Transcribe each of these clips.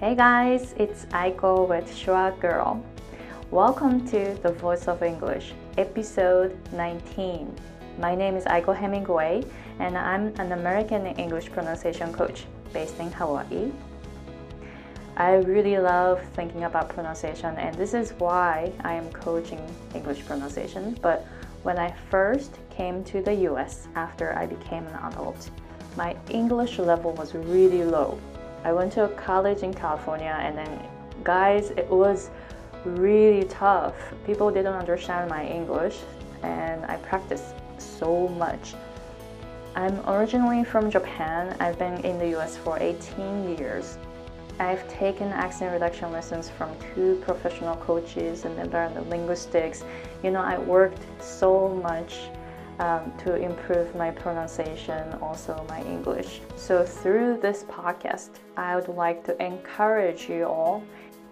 Hey guys, it's Aiko with Schwa Girl. Welcome to The Voice of English, episode 19. My name is Aiko Hemingway, and I'm an American English pronunciation coach based in Hawaii. I really love thinking about pronunciation, and this is why I am coaching English pronunciation. But when I first came to the US after I became an adult, my English level was really low I went to college in California, and then, guys, it was really tough. People didn't understand my English, and I practiced so much. I'm originally from Japan. I've been in the US for 18 years. I've taken accent reduction lessons from two professional coaches and then learned the linguistics. You know, I worked so much um, to improve my pronunciation, also my English. So, through this podcast, I would like to encourage you all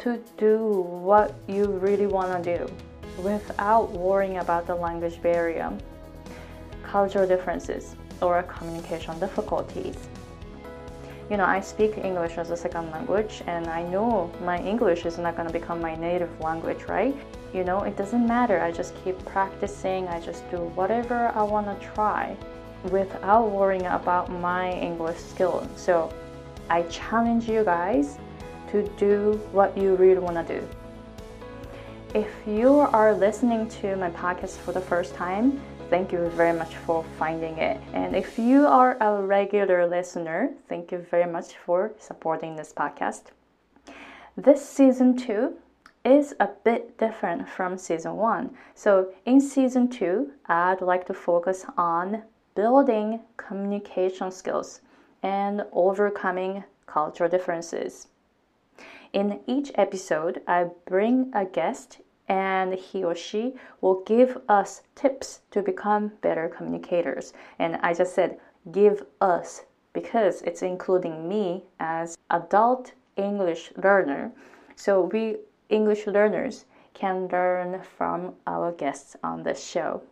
to do what you really want to do without worrying about the language barrier, cultural differences, or communication difficulties. You know, I speak English as a second language, and I know my English is not going to become my native language, right? You know, it doesn't matter. I just keep practicing, I just do whatever I want to try without worrying about my English skill. So I challenge you guys to do what you really want to do. If you are listening to my podcast for the first time, thank you very much for finding it. And if you are a regular listener, thank you very much for supporting this podcast. This season two is a bit different from season one. So, in season two, I'd like to focus on building communication skills and overcoming cultural differences. In each episode, I bring a guest and he or she will give us tips to become better communicators. And I just said give us because it's including me as adult English learner. So we English learners can learn from our guests on the show.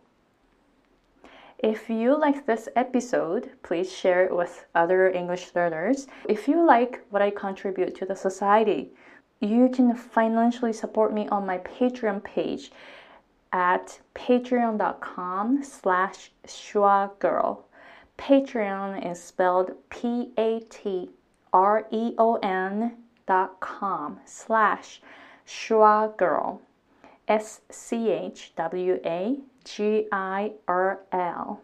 If you like this episode, please share it with other English learners. If you like what I contribute to the society, you can financially support me on my Patreon page at patreon.com slash schwagirl. Patreon is spelled P-A-T-R-E-O-N dot com slash Schwa Girl, S C H W A G I R L.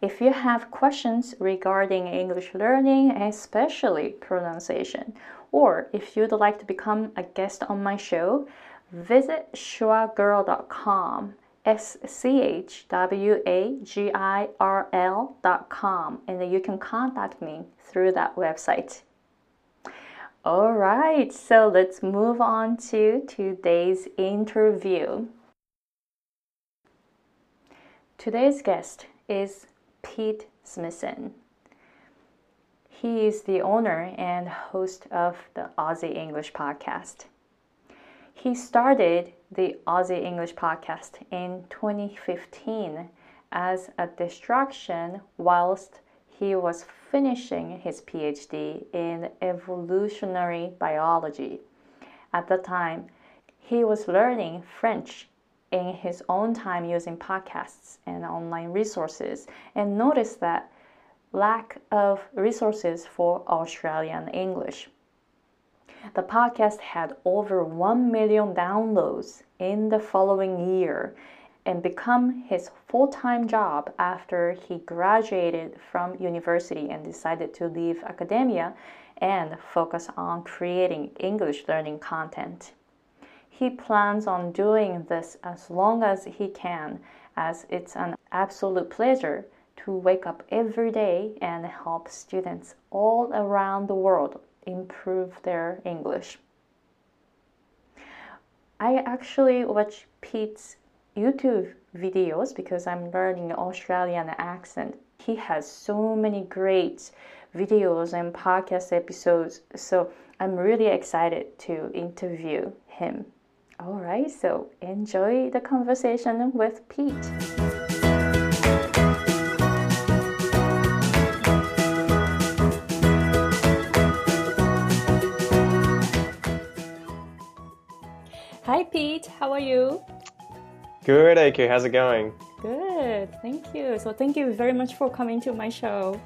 If you have questions regarding English learning, especially pronunciation, or if you'd like to become a guest on my show, visit schwagirl.com, S C H W A G I R L.com, and you can contact me through that website. All right, so let's move on to today's interview. Today's guest is Pete Smissen. He is the owner and host of the Aussie English podcast. He started the Aussie English podcast in 2015 as a distraction whilst he was finishing his PhD in evolutionary biology. At the time, he was learning French in his own time using podcasts and online resources and noticed that lack of resources for Australian English. The podcast had over 1 million downloads in the following year and become his full-time job after he graduated from university and decided to leave academia and focus on creating English learning content. He plans on doing this as long as he can as it's an absolute pleasure to wake up every day and help students all around the world improve their English. I actually watch Pete's YouTube videos because I'm learning Australian accent. He has so many great videos and podcast episodes, so I'm really excited to interview him. All right, so enjoy the conversation with Pete. Hi, Pete. How are you? Good, Aiko. How's it going? Good. Thank you. So, thank you very much for coming to my show.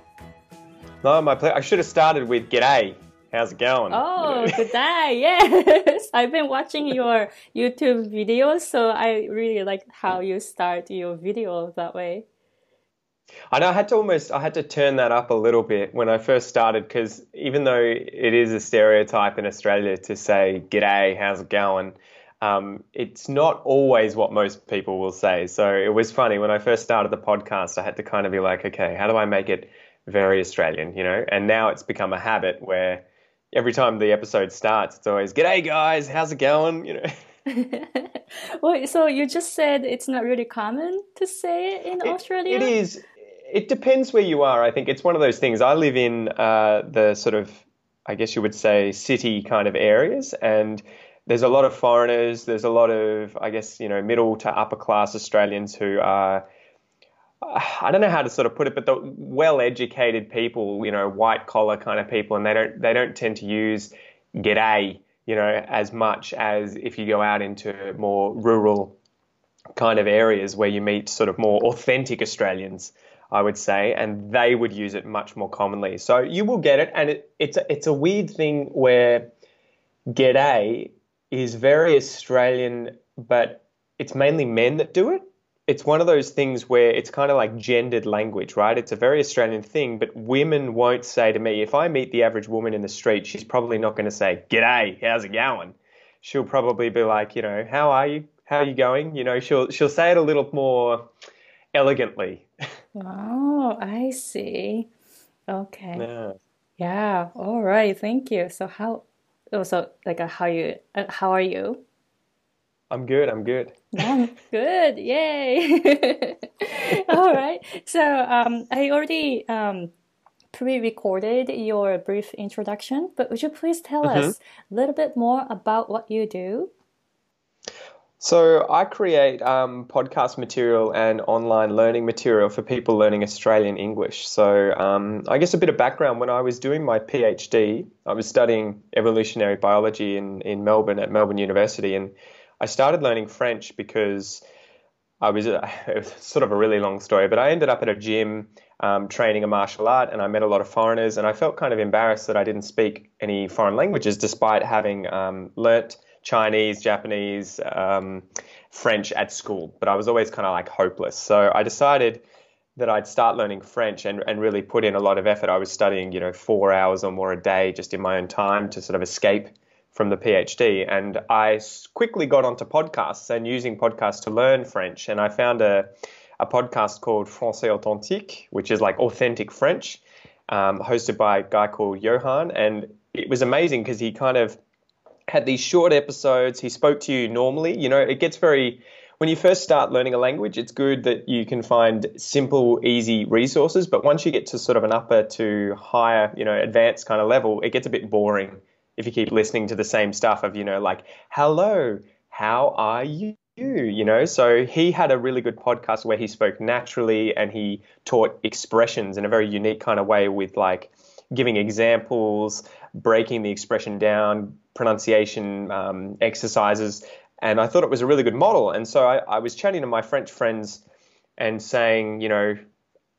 No, my pleasure. I should have started with G'day. How's it going? Oh, good day. Yes. I've been watching your YouTube videos, so I really like how you start your video that way. I know I had to almost I had to turn that up a little bit when I first started because even though it is a stereotype in Australia to say "G'day, how's it going," um, it's not always what most people will say. So it was funny when I first started the podcast. I had to kind of be like, okay, how do I make it very Australian, you know? And now it's become a habit where every time the episode starts, it's always "G'day, guys, how's it going?" You know. well, so you just said it's not really common to say it in it, Australia. It is it depends where you are. I think it's one of those things. I live in uh, the sort of, I guess you would say, city kind of areas, and there's a lot of foreigners. There's a lot of, I guess, you know, middle to upper class Australians who are. I don't know how to sort of put it, but the well-educated people, you know, white-collar kind of people, and they don't they don't tend to use "g'day," you know, as much as if you go out into more rural kind of areas where you meet sort of more authentic Australians. I would say, and they would use it much more commonly. So you will get it, and it, it's a, it's a weird thing where "g'day" is very Australian, but it's mainly men that do it. It's one of those things where it's kind of like gendered language, right? It's a very Australian thing, but women won't say to me, if I meet the average woman in the street, she's probably not going to say, G'day, how's it going? She'll probably be like, you know, how are you? How are you going? You know, she'll she'll say it a little more elegantly. Oh, I see. Okay. Yeah. Yeah. All right. Thank you. So how? Oh, so like uh, how you? Uh, how are you? I'm good. I'm good. I'm good. Yay. All right. So um, I already um, pre-recorded your brief introduction, but would you please tell Mhm. us a little bit more about what you do? So I create um, podcast material and online learning material for people learning Australian English. So um, I guess a bit of background: when I was doing my PhD, I was studying evolutionary biology in in Melbourne at Melbourne University, and I started learning French because I was it was sort of a really long story, but I ended up at a gym um, training a martial art, and I met a lot of foreigners, and I felt kind of embarrassed that I didn't speak any foreign languages, despite having um, learnt Chinese, Japanese, um, French at school. But I was always kind of like hopeless. So I decided that I'd start learning French and, and really put in a lot of effort. I was studying, you know, four hours or more a day just in my own time to sort of escape from the PhD. And I quickly got onto podcasts and using podcasts to learn French. And I found a, a podcast called Français Authentique, which is like authentic French, um, hosted by a guy called Johan. And it was amazing because he kind of had these short episodes. He spoke to you normally. You know, it gets very when you first start learning a language, it's good that you can find simple, easy resources. But once you get to sort of an upper to higher, you know, advanced kind of level, it gets a bit boring if you keep listening to the same stuff of, you know, like, hello, how are you? You know, so he had a really good podcast where he spoke naturally and he taught expressions in a very unique kind of way with like giving examples, breaking the expression down, pronunciation um, exercises. And I thought it was a really good model. And so I, I was chatting to my French friends and saying, you know,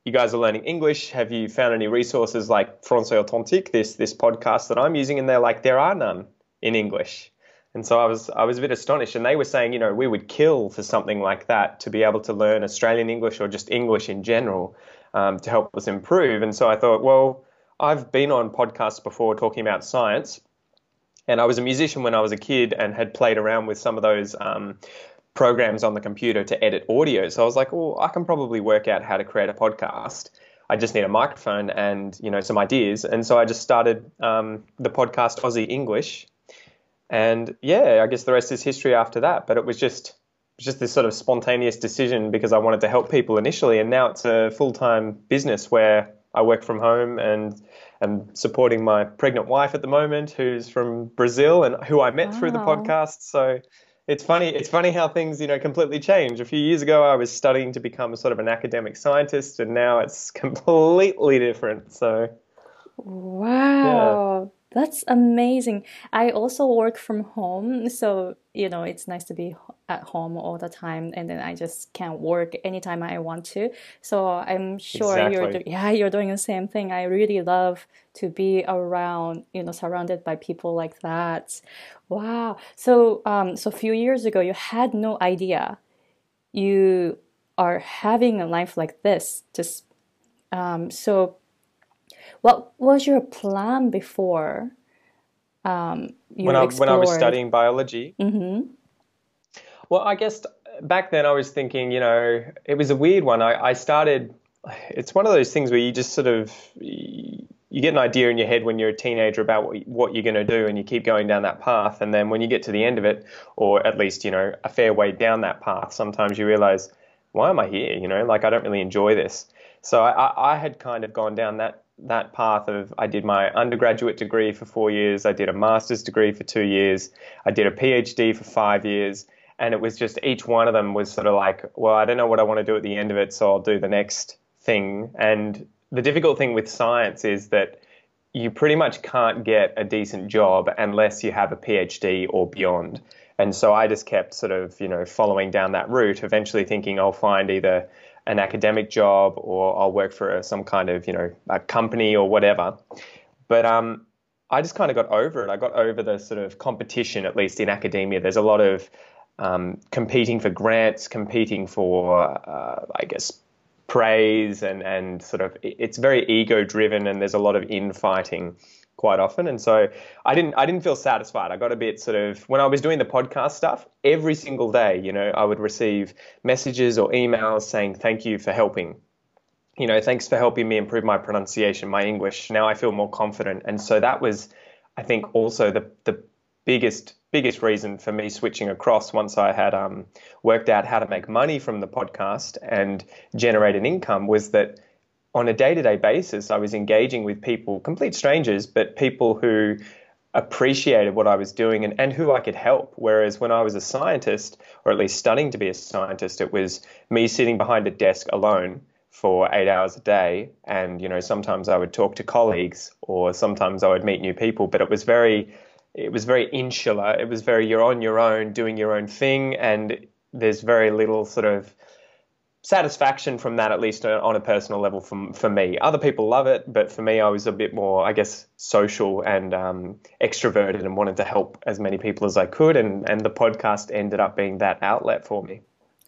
you guys are learning English. Have you found any resources like Français Authentique, this this podcast that I'm using? And they're like, there are none in English. And so I was I was a bit astonished. And they were saying, you know, we would kill for something like that to be able to learn Australian English or just English in general um, to help us improve. And so I thought, well, I've been on podcasts before talking about science, and I was a musician when I was a kid and had played around with some of those um, programs on the computer to edit audio. So I was like, well, I can probably work out how to create a podcast. I just need a microphone and you know some ideas. And so I just started um, the podcast Aussie English, and yeah, I guess the rest is history after that. But it was just just this sort of spontaneous decision because I wanted to help people initially, and now it's a full time business where I work from home and am supporting my pregnant wife at the moment, who's from Brazil and who I met through the podcast. So it's funny. It's funny how things, you know, completely change. A few years ago, I was studying to become sort of an academic scientist, and now it's completely different. So Wow, That's amazing. I also work from home, so you know it's nice to be at home all the time, and then I just can work anytime I want to. So I'm sure exactly. you're do- yeah you're doing the same thing. I really love to be around, you know, surrounded by people like that. Wow. So um, so a few years ago, you had no idea you are having a life like this. Just um, so what was your plan before? Um, when I when I was studying biology. Mm-hmm. Well, I guess back then I was thinking, you know, it was a weird one. I, I started. It's one of those things where you just sort of you get an idea in your head when you're a teenager about what, what you're going to do and you keep going down that path and then when you get to the end of it or at least you know a fair way down that path sometimes you realize why am i here you know like i don't really enjoy this so i, I had kind of gone down that that path of I did my undergraduate degree for four years, I did a master's degree for two years, I did a PhD for five years, and it was just each one of them was sort of like, well, I don't know what I want to do at the end of it, so I'll do the next thing. And the difficult thing with science is that you pretty much can't get a decent job unless you have a PhD or beyond. And so I just kept sort of, you know, following down that route, eventually thinking I'll find either an academic job or I'll work for some kind of, you know, a company or whatever. But um, I just kind of got over it. I got over the sort of competition, at least in academia. There's a lot of um, competing for grants, competing for, uh, I guess, praise, and, and sort of it's very ego driven, and there's a lot of infighting quite often. And so I didn't I didn't feel satisfied. I got a bit sort of when I was doing the podcast stuff, every single day, you know, I would receive messages or emails saying thank you for helping. You know, thanks for helping me improve my pronunciation, my English. Now I feel more confident. And so that was I think also the the biggest biggest reason for me switching across once I had um, worked out how to make money from the podcast and generate an income was that on a day to day basis, I was engaging with people, complete strangers, but people who appreciated what I was doing and, and who I could help. Whereas when I was a scientist, or at least studying to be a scientist, it was me sitting behind a desk alone for eight hours a day. And, you know, sometimes I would talk to colleagues or sometimes I would meet new people, but it was very, it was very insular. It was very, you're on your own, doing your own thing. And there's very little sort of satisfaction from that, at least on a personal level, for, for me. Other people love it, but for me, I was a bit more, I guess, social and um, extroverted and wanted to help as many people as I could. And, and the podcast ended up being that outlet for me.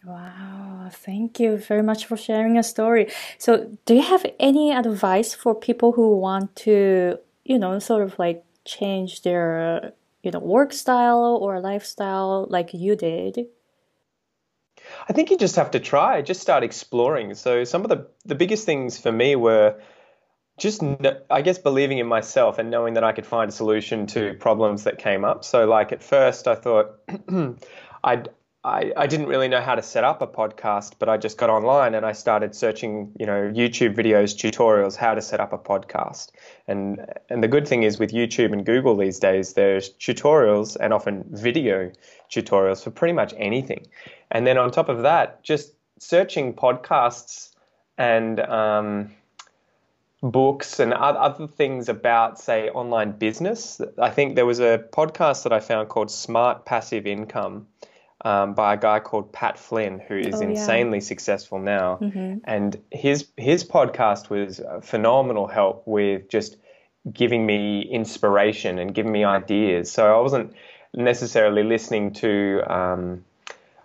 Wow, thank you very much for sharing a story. So, do you have any advice for people who want to, you know, sort of like change their, you know, work style or lifestyle like you did? I think you just have to try, just start exploring. So some of the the biggest things for me were just I guess believing in myself and knowing that I could find a solution to problems that came up. So like at first I thought I'd I, I didn't really know how to set up a podcast, but I just got online and I started searching, you know, YouTube videos, tutorials, how to set up a podcast. And and the good thing is with YouTube and Google these days, there's tutorials and often video tutorials for pretty much anything. And then on top of that, just searching podcasts and um, books and other things about, say, online business. I think there was a podcast that I found called Smart Passive Income. Um, by a guy called Pat Flynn, who is oh, insanely yeah. successful now, mm-hmm. and his his podcast was phenomenal help with just giving me inspiration and giving me ideas. So I wasn't necessarily listening to um,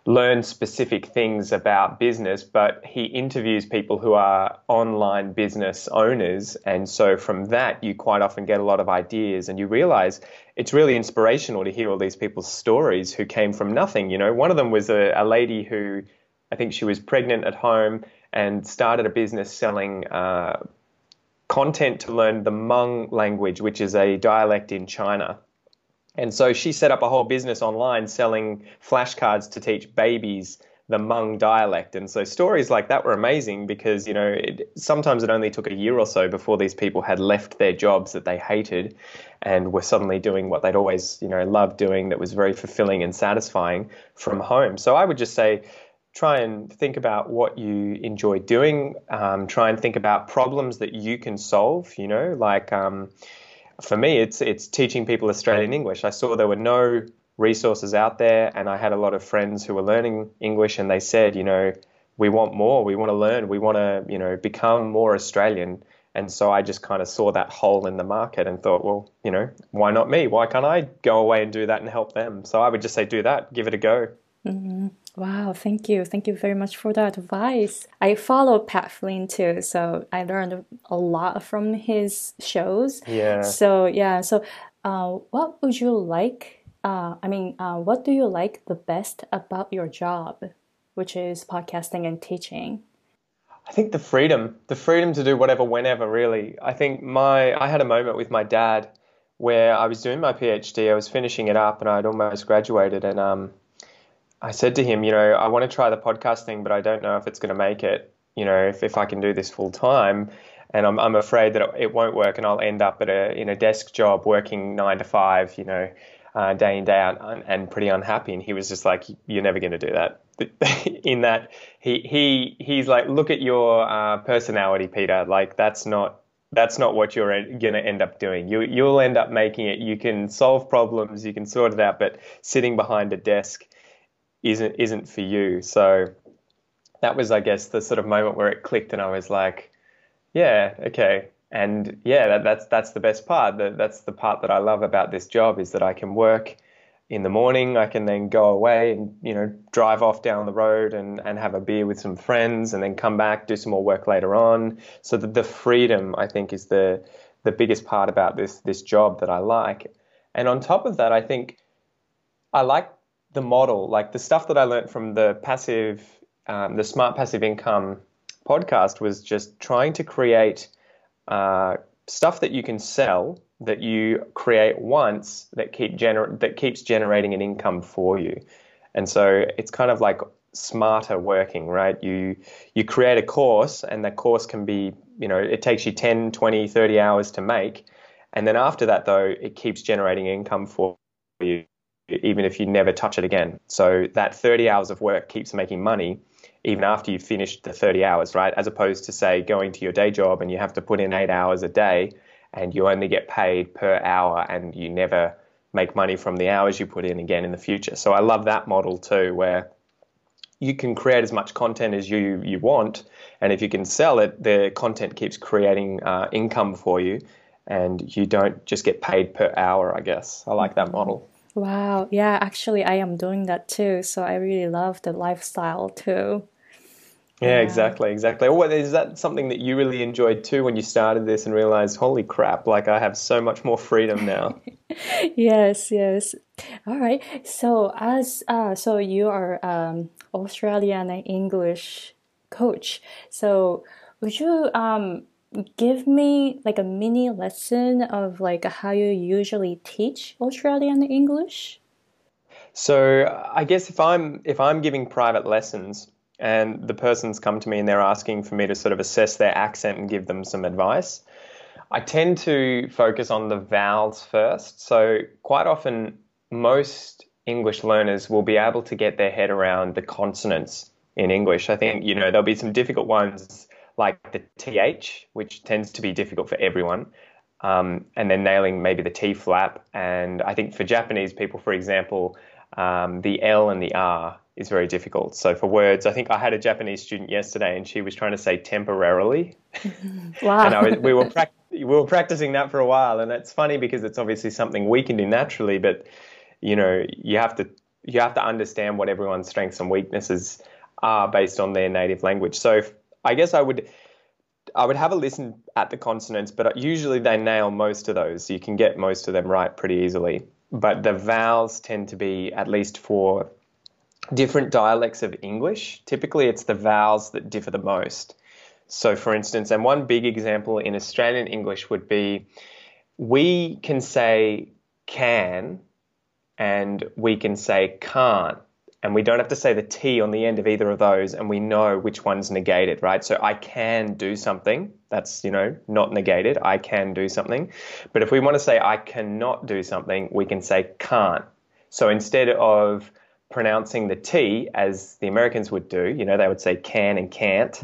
learn specific things about business, but he interviews people who are online business owners. And so from that, you quite often get a lot of ideas and you realize it's really inspirational to hear all these people's stories who came from nothing. You know, one of them was a, a lady who I think she was pregnant at home and started a business selling uh, content to learn the Hmong language, which is a dialect in China. And so she set up a whole business online selling flashcards to teach babies the Hmong dialect. And so stories like that were amazing because, you know, it, sometimes it only took a year or so before these people had left their jobs that they hated and were suddenly doing what they'd always, you know, loved doing that was very fulfilling and satisfying from home. So I would just say, try and think about what you enjoy doing. Um, try and think about problems that you can solve, you know, like, um, for me, it's it's teaching people Australian English. I saw there were no resources out there, and I had a lot of friends who were learning English, and they said, you know, we want more, we want to learn, we want to, you know, become more Australian. And so I just kind of saw that hole in the market and thought, well, you know, why not me? Why can't I go away and do that and help them? So I would just say, do that, give it a go. Mm-hmm. Wow, thank you. Thank you very much for that advice. I follow Pat Flynn too, so I learned a lot from his shows. Yeah. So, yeah, so uh, what would you like? Uh, I mean, uh, what do you like the best about your job, which is podcasting and teaching? I think the freedom, the freedom to do whatever, whenever, really. I think my, I had a moment with my dad where I was doing my PhD, I was finishing it up, and I'd almost graduated, and um, I said to him, you know, I want to try the podcast thing, but I don't know if it's going to make it. You know, if, if I can do this full time, and I'm I'm afraid that it won't work, and I'll end up at a in a desk job working nine to five. You know, uh, day in day out, and, and pretty unhappy. And he was just like, "You're never going to do that." in that he he he's like, "Look at your uh, personality, Peter. Like that's not." That's not what you're going to end up doing. You, you'll end up making it. You can solve problems, you can sort it out, but sitting behind a desk isn't isn't for you. So that was, I guess, the sort of moment where it clicked, and I was like, yeah, okay. And yeah, that, that's that's the best part. That, that's the part that I love about this job is that I can work in the morning. I can then go away and you know drive off down the road and, and have a beer with some friends, and then come back do some more work later on. So that the freedom I think is the the biggest part about this this job that I like. And on top of that, I think I like the model, like the stuff that I learned from the passive, um, the smart passive income podcast was just trying to create uh, stuff that you can sell that you create once that keep gener- that keeps generating an income for you. And so it's kind of like smarter working, right? You you create a course and that course can be, you know, it takes you 10, 20, 30 hours to make. And then after that though, it keeps generating income for you even if you never touch it again. So that 30 hours of work keeps making money even after you've finished the 30 hours, right? As opposed to, say, going to your day job and you have to put in eight hours a day and you only get paid per hour and you never make money from the hours you put in again in the future. So I love that model too, where you can create as much content as you, you want. And if you can sell it, the content keeps creating uh, income for you and you don't just get paid per hour, I guess. I like that model. Wow. Yeah, actually, I am doing that too. So I really love the lifestyle too. Yeah, exactly, exactly. Well, is that something that you really enjoyed too when you started this and realized, holy crap, like I have so much more freedom now? yes, yes. All right. So as uh, so you are um, Australian English coach. So would you um give me like a mini lesson of like how you usually teach Australian English? So I guess if I'm if I'm giving private lessons and the person's come to me and they're asking for me to sort of assess their accent and give them some advice, I tend to focus on the vowels first. So quite often most English learners will be able to get their head around the consonants in English. I think, you know, there'll be some difficult ones like the th, which tends to be difficult for everyone, um, and then nailing maybe the t flap. And I think for Japanese people, for example, um, the l and the r is very difficult. So for words, I think I had a Japanese student yesterday, and she was trying to say temporarily. Wow! and was, we were we were practicing that for a while, and it's funny because it's obviously something we can do naturally, but you know, you have to you have to understand what everyone's strengths and weaknesses are based on their native language. So I guess I would I would have a listen at the consonants, but usually they nail most of those. So You can get most of them right pretty easily. But the vowels tend to be, at least for different dialects of English, typically it's the vowels that differ the most. So, for instance, and one big example in Australian English would be we can say can and we can say can't and we don't have to say the T on the end of either of those, and we know which one's negated, right? So I can do something. That's, you know, not negated. I can do something. But if we want to say I cannot do something, we can say can't. So instead of pronouncing the T as the Americans would do, you know, they would say can and can't,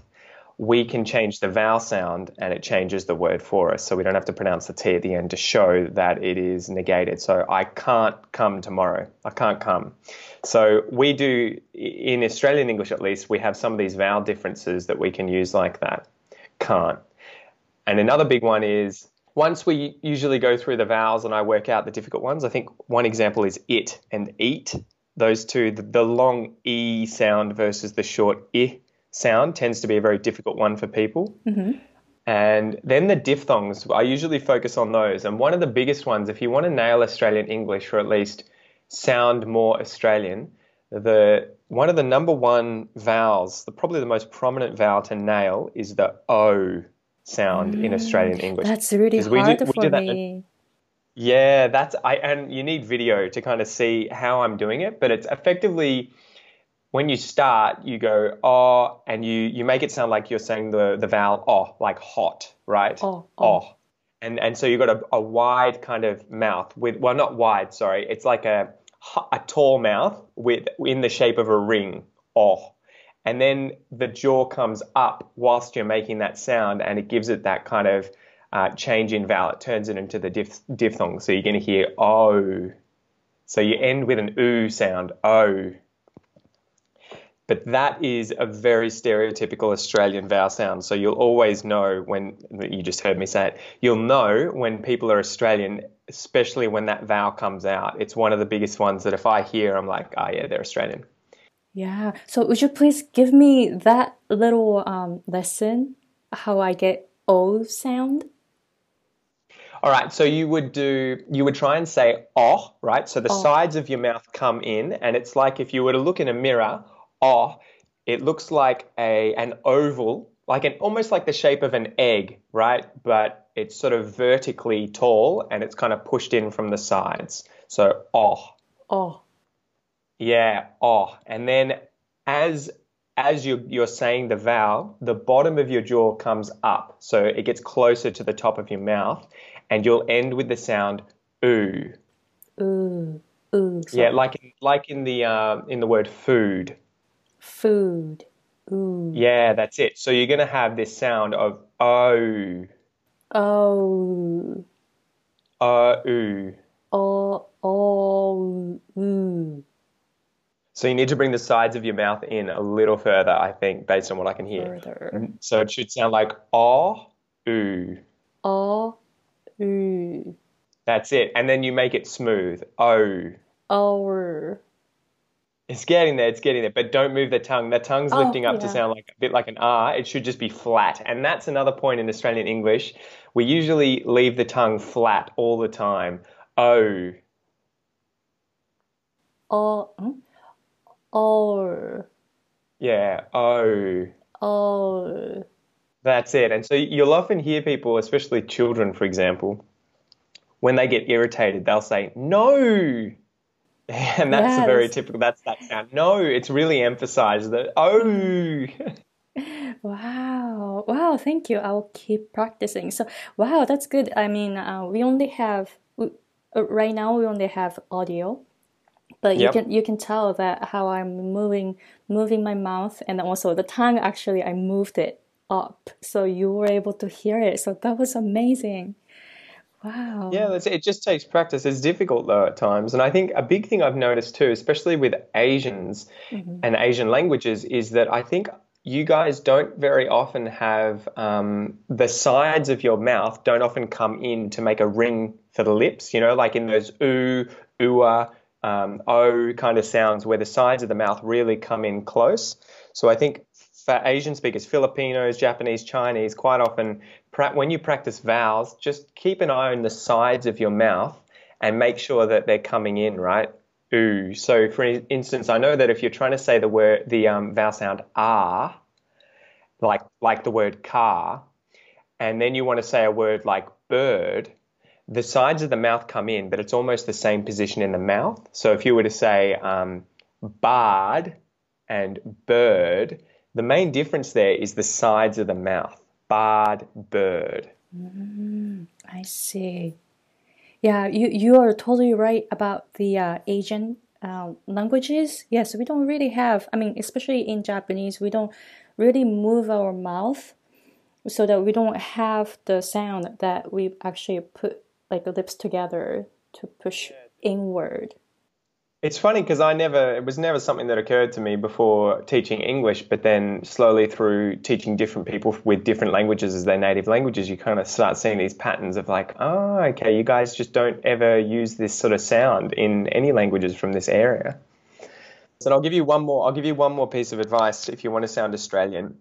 we can change the vowel sound and it changes the word for us. So we don't have to pronounce the T at the end to show that it is negated. So I can't come tomorrow. I can't come. So we do, in Australian English at least, we have some of these vowel differences that we can use like that. Can't. And another big one is once we usually go through the vowels and I work out the difficult ones, I think one example is it and eat. Those two, the, the long E sound versus the short I sound tends to be a very difficult one for people. Mm-hmm. And then the diphthongs, I usually focus on those. And one of the biggest ones, if you want to nail Australian English or at least sound more Australian, the one of the number one vowels, the probably the most prominent vowel to nail is the O sound mm, in Australian English. That's really hard do, for me. yeah, that's I and you need video to kind of see how I'm doing it, but it's effectively when you start, you go oh, and you you make it sound like you're saying the the vowel oh, like hot, right? Oh, oh. oh. And and so you've got a, a wide kind of mouth with well, not wide, sorry. It's like a a tall mouth with in the shape of a ring. Oh, and then the jaw comes up whilst you're making that sound, and it gives it that kind of uh, change in vowel. It turns it into the diph- diphthong. So you're going to hear oh. So you end with an oo sound, oh. But that is a very stereotypical Australian vowel sound. So you'll always know when you just heard me say it. You'll know when people are Australian, especially when that vowel comes out. It's one of the biggest ones that if I hear, I'm like, oh yeah, they're Australian. Yeah. So would you please give me that little um, lesson how I get O sound? All right, so you would do you would try and say oh, right? So the oh. sides of your mouth come in and it's like if you were to look in a mirror, oh, it looks like a an oval, like an almost like the shape of an egg, right? But it's sort of vertically tall and it's kind of pushed in from the sides. So oh. Oh. Yeah, oh, and then as as you you're saying the vowel, the bottom of your jaw comes up, so it gets closer to the top of your mouth, and you'll end with the sound ooh. Ooh, ooh. Yeah, like like in the uh, in the word food. Food. Ooh. Yeah, that's it. So you're gonna have this sound of oh. Oh. Uh, ooh. Oh, oh, ooh. So you need to bring the sides of your mouth in a little further, I think, based on what I can hear. Further. So it should sound like oh, ooh. Oh, ooh. That's it. And then you make it smooth. Oh. Oh. It's getting there, it's getting there. But don't move the tongue. The tongue's oh, lifting up yeah. to sound like a bit like an R. It should just be flat. And that's another point in Australian English. We usually leave the tongue flat all the time. Oh. Oh. Oh. Yeah. Oh. Oh. That's it. And so you'll often hear people, especially children, for example, when they get irritated, they'll say, no. And that's yes. a very typical, that's that sound. No, it's really emphasized that, oh. wow. Wow. Thank you. I'll keep practicing. So, wow, that's good. I mean, uh, we only have, uh, right now, we only have audio but yep. you can you can tell that how I'm moving moving my mouth and also the tongue actually I moved it up so you were able to hear it so that was amazing wow yeah it just takes practice it's difficult though at times and I think a big thing I've noticed too especially with Asians mm-hmm. and Asian languages is that I think you guys don't very often have um, the sides of your mouth don't often come in to make a ring for the lips you know like in those ooh ooh um, O kind of sounds where the sides of the mouth really come in close. So I think for Asian speakers, Filipinos, Japanese, Chinese, quite often when you practice vowels, just keep an eye on the sides of your mouth and make sure that they're coming in right. Ooh. So for instance, I know that if you're trying to say the word the um, vowel sound ah, like like the word car, and then you want to say a word like bird, the sides of the mouth come in, but it's almost the same position in the mouth. So if you were to say um, bard and bird, the main difference there is the sides of the mouth. Bard, bird. Mm, I see. Yeah, you, you are totally right about the uh, Asian uh, languages. Yes, we don't really have, I mean, especially in Japanese, we don't really move our mouth so that we don't have the sound that we actually put like lips together to push inward. It's funny because I never, it was never something that occurred to me before teaching English, but then slowly through teaching different people with different languages as their native languages, you kind of start seeing these patterns of like, oh, okay, you guys just don't ever use this sort of sound in any languages from this area. So I'll give you one more, I'll give you one more piece of advice if you want to sound Australian.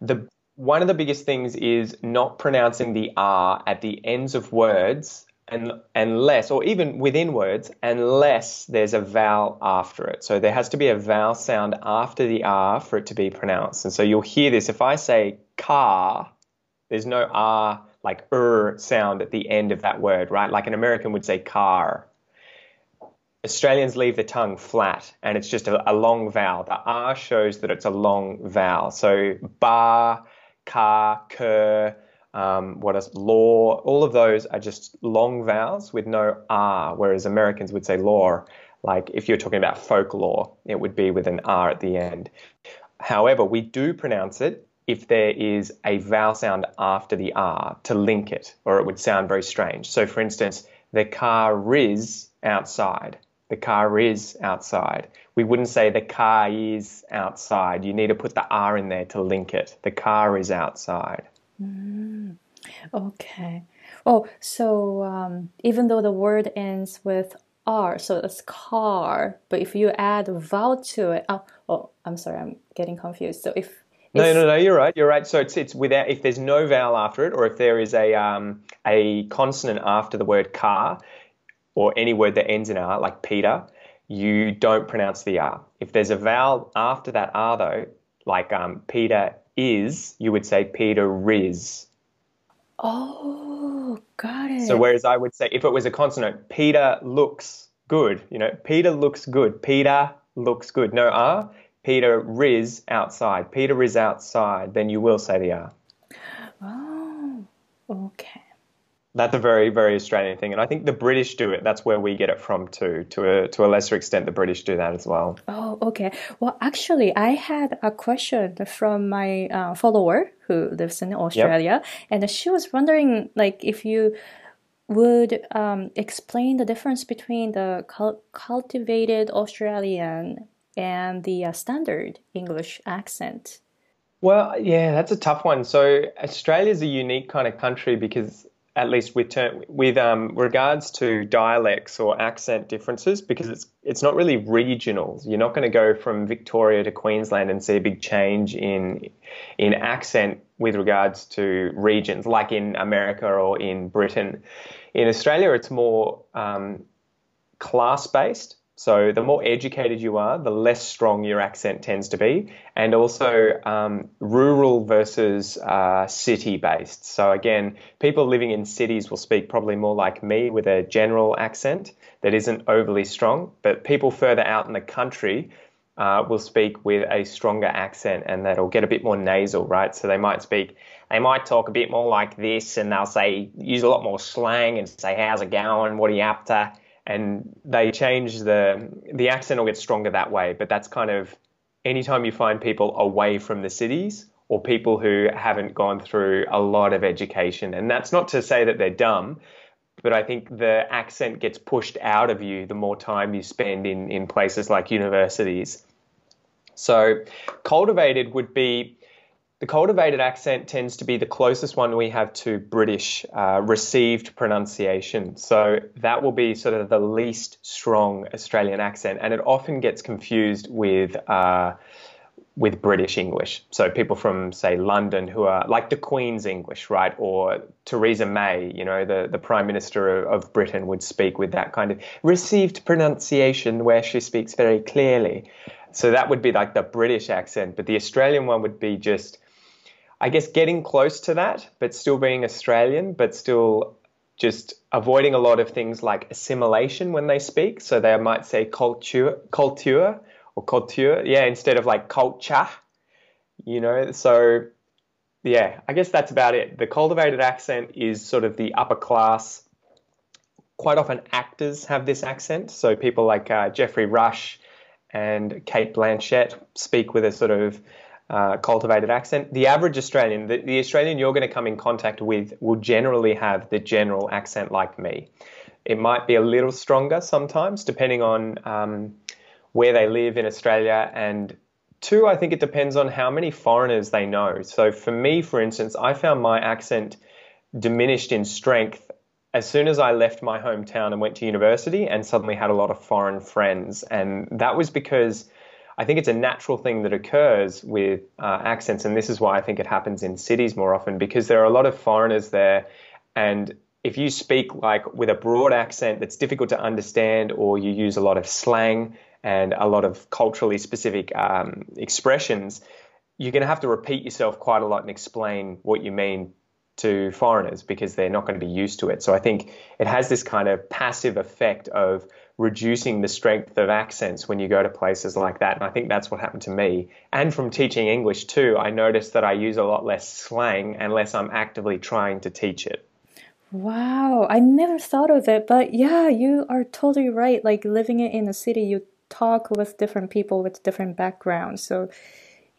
The one of the biggest things is not pronouncing the R at the ends of words and unless, or even within words, unless there's a vowel after it. So there has to be a vowel sound after the R for it to be pronounced. And so you'll hear this. If I say car, there's no R like er sound at the end of that word, right? Like an American would say car. Australians leave the tongue flat and it's just a, a long vowel. The R shows that it's a long vowel. So bar, car, cur, um, what is law, all of those are just long vowels with no R, whereas Americans would say law. Like if you're talking about folklore, it would be with an R at the end. However, we do pronounce it if there is a vowel sound after the R to link it, or it would sound very strange. So, for instance, the car is outside. The car is outside. We wouldn't say the car is outside. You need to put the R in there to link it. The car is outside. Mm, okay. Oh, so um, even though the word ends with R, so it's car, but if you add a vowel to it, oh, oh I'm sorry, I'm getting confused. So if no, no, no, you're right. You're right. So it's it's without if there's no vowel after it, or if there is a um, a consonant after the word car, or any word that ends in R, like Peter, you don't pronounce the R. If there's a vowel after that R, though, like um, Peter is, you would say Peter Riz. Oh, got it. So whereas I would say if it was a consonant, Peter looks good. You know, Peter looks good. Peter looks good. No R. Peter Riz outside. Peter Riz outside. Then you will say the R. Oh, okay that's a very very Australian thing, and I think the British do it. That's where we get it from too. To a to a lesser extent, the British do that as well. Oh, okay. Well, actually, I had a question from my uh, follower who lives in Australia, yep. and she was wondering, like, if you would um, explain the difference between the cultivated Australian and the uh, standard English accent. Well, yeah, that's a tough one. So Australia is a unique kind of country because at least with with um, regards to dialects or accent differences, because it's it's not really regional. You're not going to go from Victoria to Queensland and see a big change in in accent with regards to regions, like in America or in Britain. In Australia, it's more um, class based. So the more educated you are, the less strong your accent tends to be, and also um, rural versus uh, city based. So again, people living in cities will speak probably more like me with a general accent that isn't overly strong, but people further out in the country uh, will speak with a stronger accent and that'll get a bit more nasal, right? So they might speak, they might talk a bit more like this and they'll say, use a lot more slang and say, how's it going? What are you up to? And they change the the accent will get stronger that way. But that's kind of anytime you find people away from the cities or people who haven't gone through a lot of education, and that's not to say that they're dumb, but I think the accent gets pushed out of you the more time you spend in in places like universities. So cultivated would be the cultivated accent tends to be the closest one we have to British uh, received pronunciation. So that will be sort of the least strong Australian accent, and it often gets confused with. Uh, with British English. So people from, say, London who are like the Queen's English, right? Or Theresa May, you know, the, the Prime Minister of Britain would speak with that kind of received pronunciation where she speaks very clearly. So that would be like the British accent, but the Australian one would be just I guess getting close to that, but still being Australian, but still just avoiding a lot of things like assimilation when they speak. So they might say culture, culture or culture, yeah, instead of like culture, you know. So yeah, I guess that's about it. The cultivated accent is sort of the upper class. Quite often, actors have this accent. So people like uh, Geoffrey Rush and Cate Blanchett speak with a sort of uh, cultivated accent. The average Australian, the, the Australian you're going to come in contact with, will generally have the general accent like me. It might be a little stronger sometimes, depending on um, where they live in Australia. And two, I think it depends on how many foreigners they know. So for me, for instance, I found my accent diminished in strength as soon as I left my hometown and went to university and suddenly had a lot of foreign friends. And that was because I think it's a natural thing that occurs with uh, accents. And this is why I think it happens in cities more often because there are a lot of foreigners there. And if you speak like with a broad accent that's difficult to understand, or you use a lot of slang and a lot of culturally specific um, expressions, you're going to have to repeat yourself quite a lot and explain what you mean to foreigners because they're not going to be used to it. So I think it has this kind of passive effect of reducing the strength of accents when you go to places like that. And I think that's what happened to me. And from teaching English too, I noticed that I use a lot less slang unless I'm actively trying to teach it. Wow, I never thought of it, but yeah, you are totally right. Like living it in a city, you talk with different people with different backgrounds. So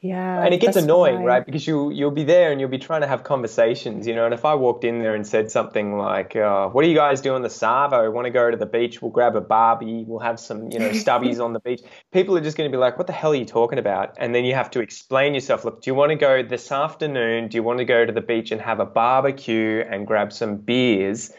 yeah, and it gets annoying, why. right? Because you you'll be there and you'll be trying to have conversations, you know. And if I walked in there and said something like, uh, "What are you guys doing this arvo? Want to go to the beach? We'll grab a barbie. We'll have some, you know, stubbies on the beach." People are just going to be like, "What the hell are you talking about?" And then you have to explain yourself. Look, do you want to go this afternoon? Do you want to go to the beach and have a barbecue and grab some beers?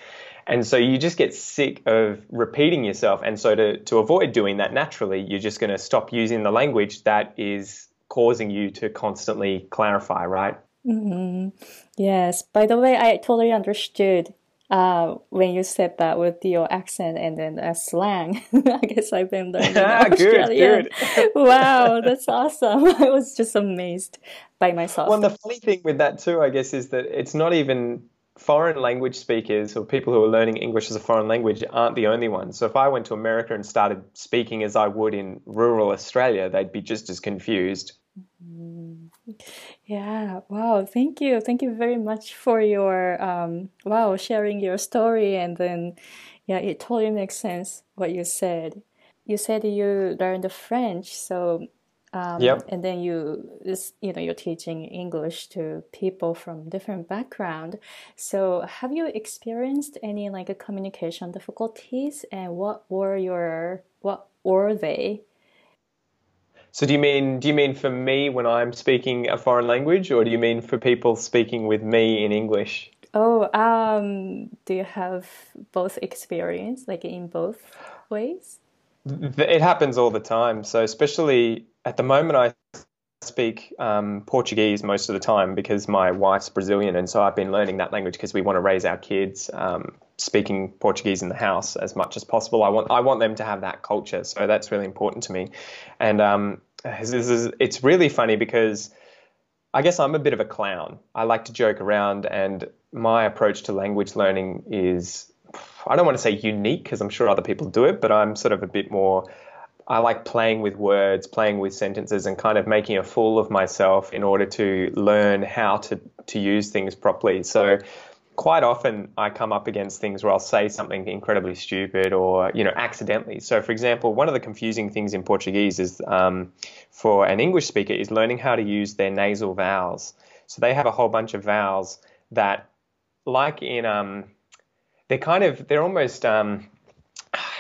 And so you just get sick of repeating yourself. And so to, to avoid doing that naturally, you're just going to stop using the language that is causing you to constantly clarify, right? Mm-hmm. Yes. By the way, I totally understood uh, when you said that with your accent and then a slang. I guess I've been learning Australian. good, good. wow, that's awesome. I was just amazed by myself. Well, the funny thing with that too, I guess, is that it's not even foreign language speakers or people who are learning English as a foreign language aren't the only ones. So if I went to America and started speaking as I would in rural Australia, they'd be just as confused. Yeah, wow, thank you. Thank you very much for your um wow, sharing your story and then yeah, it totally makes sense what you said. You said you learned the French, so um, yep. and then you you know you're teaching English to people from different background. So have you experienced any like communication difficulties and what were your what were they? So do you mean do you mean for me when I'm speaking a foreign language, or do you mean for people speaking with me in English? Oh, um, do you have both experience, like in both ways? It happens all the time. So especially at the moment, I speak um, Portuguese most of the time because my wife's Brazilian, and so I've been learning that language because we want to raise our kids um, speaking Portuguese in the house as much as possible. I want I want them to have that culture, so that's really important to me. And um, this is, it's really funny because I guess I'm a bit of a clown. I like to joke around, and my approach to language learning is I don't want to say unique because I'm sure other people do it, but I'm sort of a bit more I like playing with words, playing with sentences, and kind of making a fool of myself in order to learn how to, to use things properly. So, quite often I come up against things where I'll say something incredibly stupid or, you know, accidentally. So, for example, one of the confusing things in Portuguese is um, for an English speaker is learning how to use their nasal vowels. So, they have a whole bunch of vowels that, like in, um, they're kind of, they're almost, um,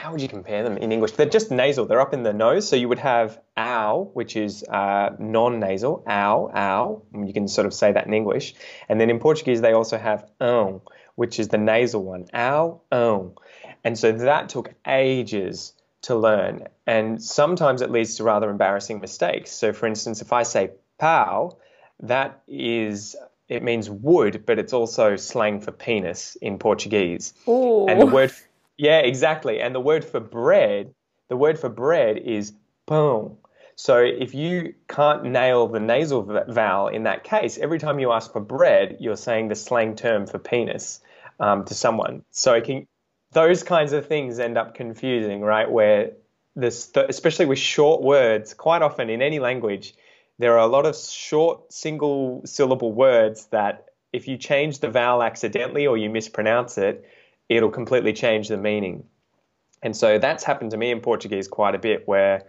how would you compare them in English? They're just nasal. They're up in the nose. So you would have ow, which is uh, non-nasal, ow, ow. You can sort of say that in English. And then in Portuguese, they also have um, which is the nasal one, ow, um. And so that took ages to learn. And sometimes it leads to rather embarrassing mistakes. So for instance, if I say pow, that is it means wood, but it's also slang for penis in Portuguese. Ooh. And the word yeah, exactly. And the word for bread, the word for bread is pão. So if you can't nail the nasal vowel in that case, every time you ask for bread, you're saying the slang term for penis um, to someone. So can, those kinds of things end up confusing, right? Where this, especially with short words, quite often in any language, there are a lot of short single syllable words that if you change the vowel accidentally or you mispronounce it, it'll completely change the meaning. And so that's happened to me in Portuguese quite a bit where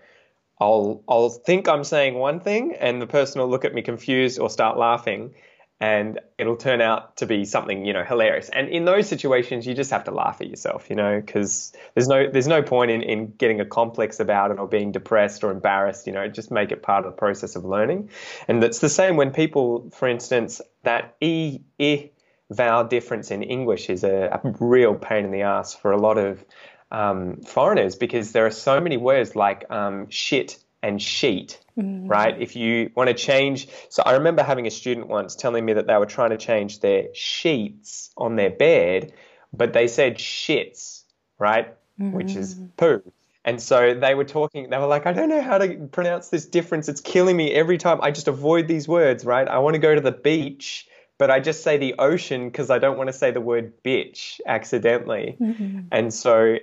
I'll I'll think I'm saying one thing, and the person will look at me confused or start laughing, and it'll turn out to be something you know hilarious. And in those situations, you just have to laugh at yourself, you know, because there's no there's no point in in getting a complex about it or being depressed or embarrassed. You know, just make it part of the process of learning. And it's the same when people, for instance, that e i vowel difference in English is a, a real pain in the ass for a lot of um, foreigners because there are so many words like um, shit and sheet, mm. right? If you want to change, so I remember having a student once telling me that they were trying to change their sheets on their bed, but they said shits, right? Mm. Which is mm. poo. And so they were talking, they were like, I don't know how to pronounce this difference. It's killing me every time. I just avoid these words, right? I want to go to the beach, but I just say the ocean because I don't want to say the word bitch accidentally. Mm-hmm. And so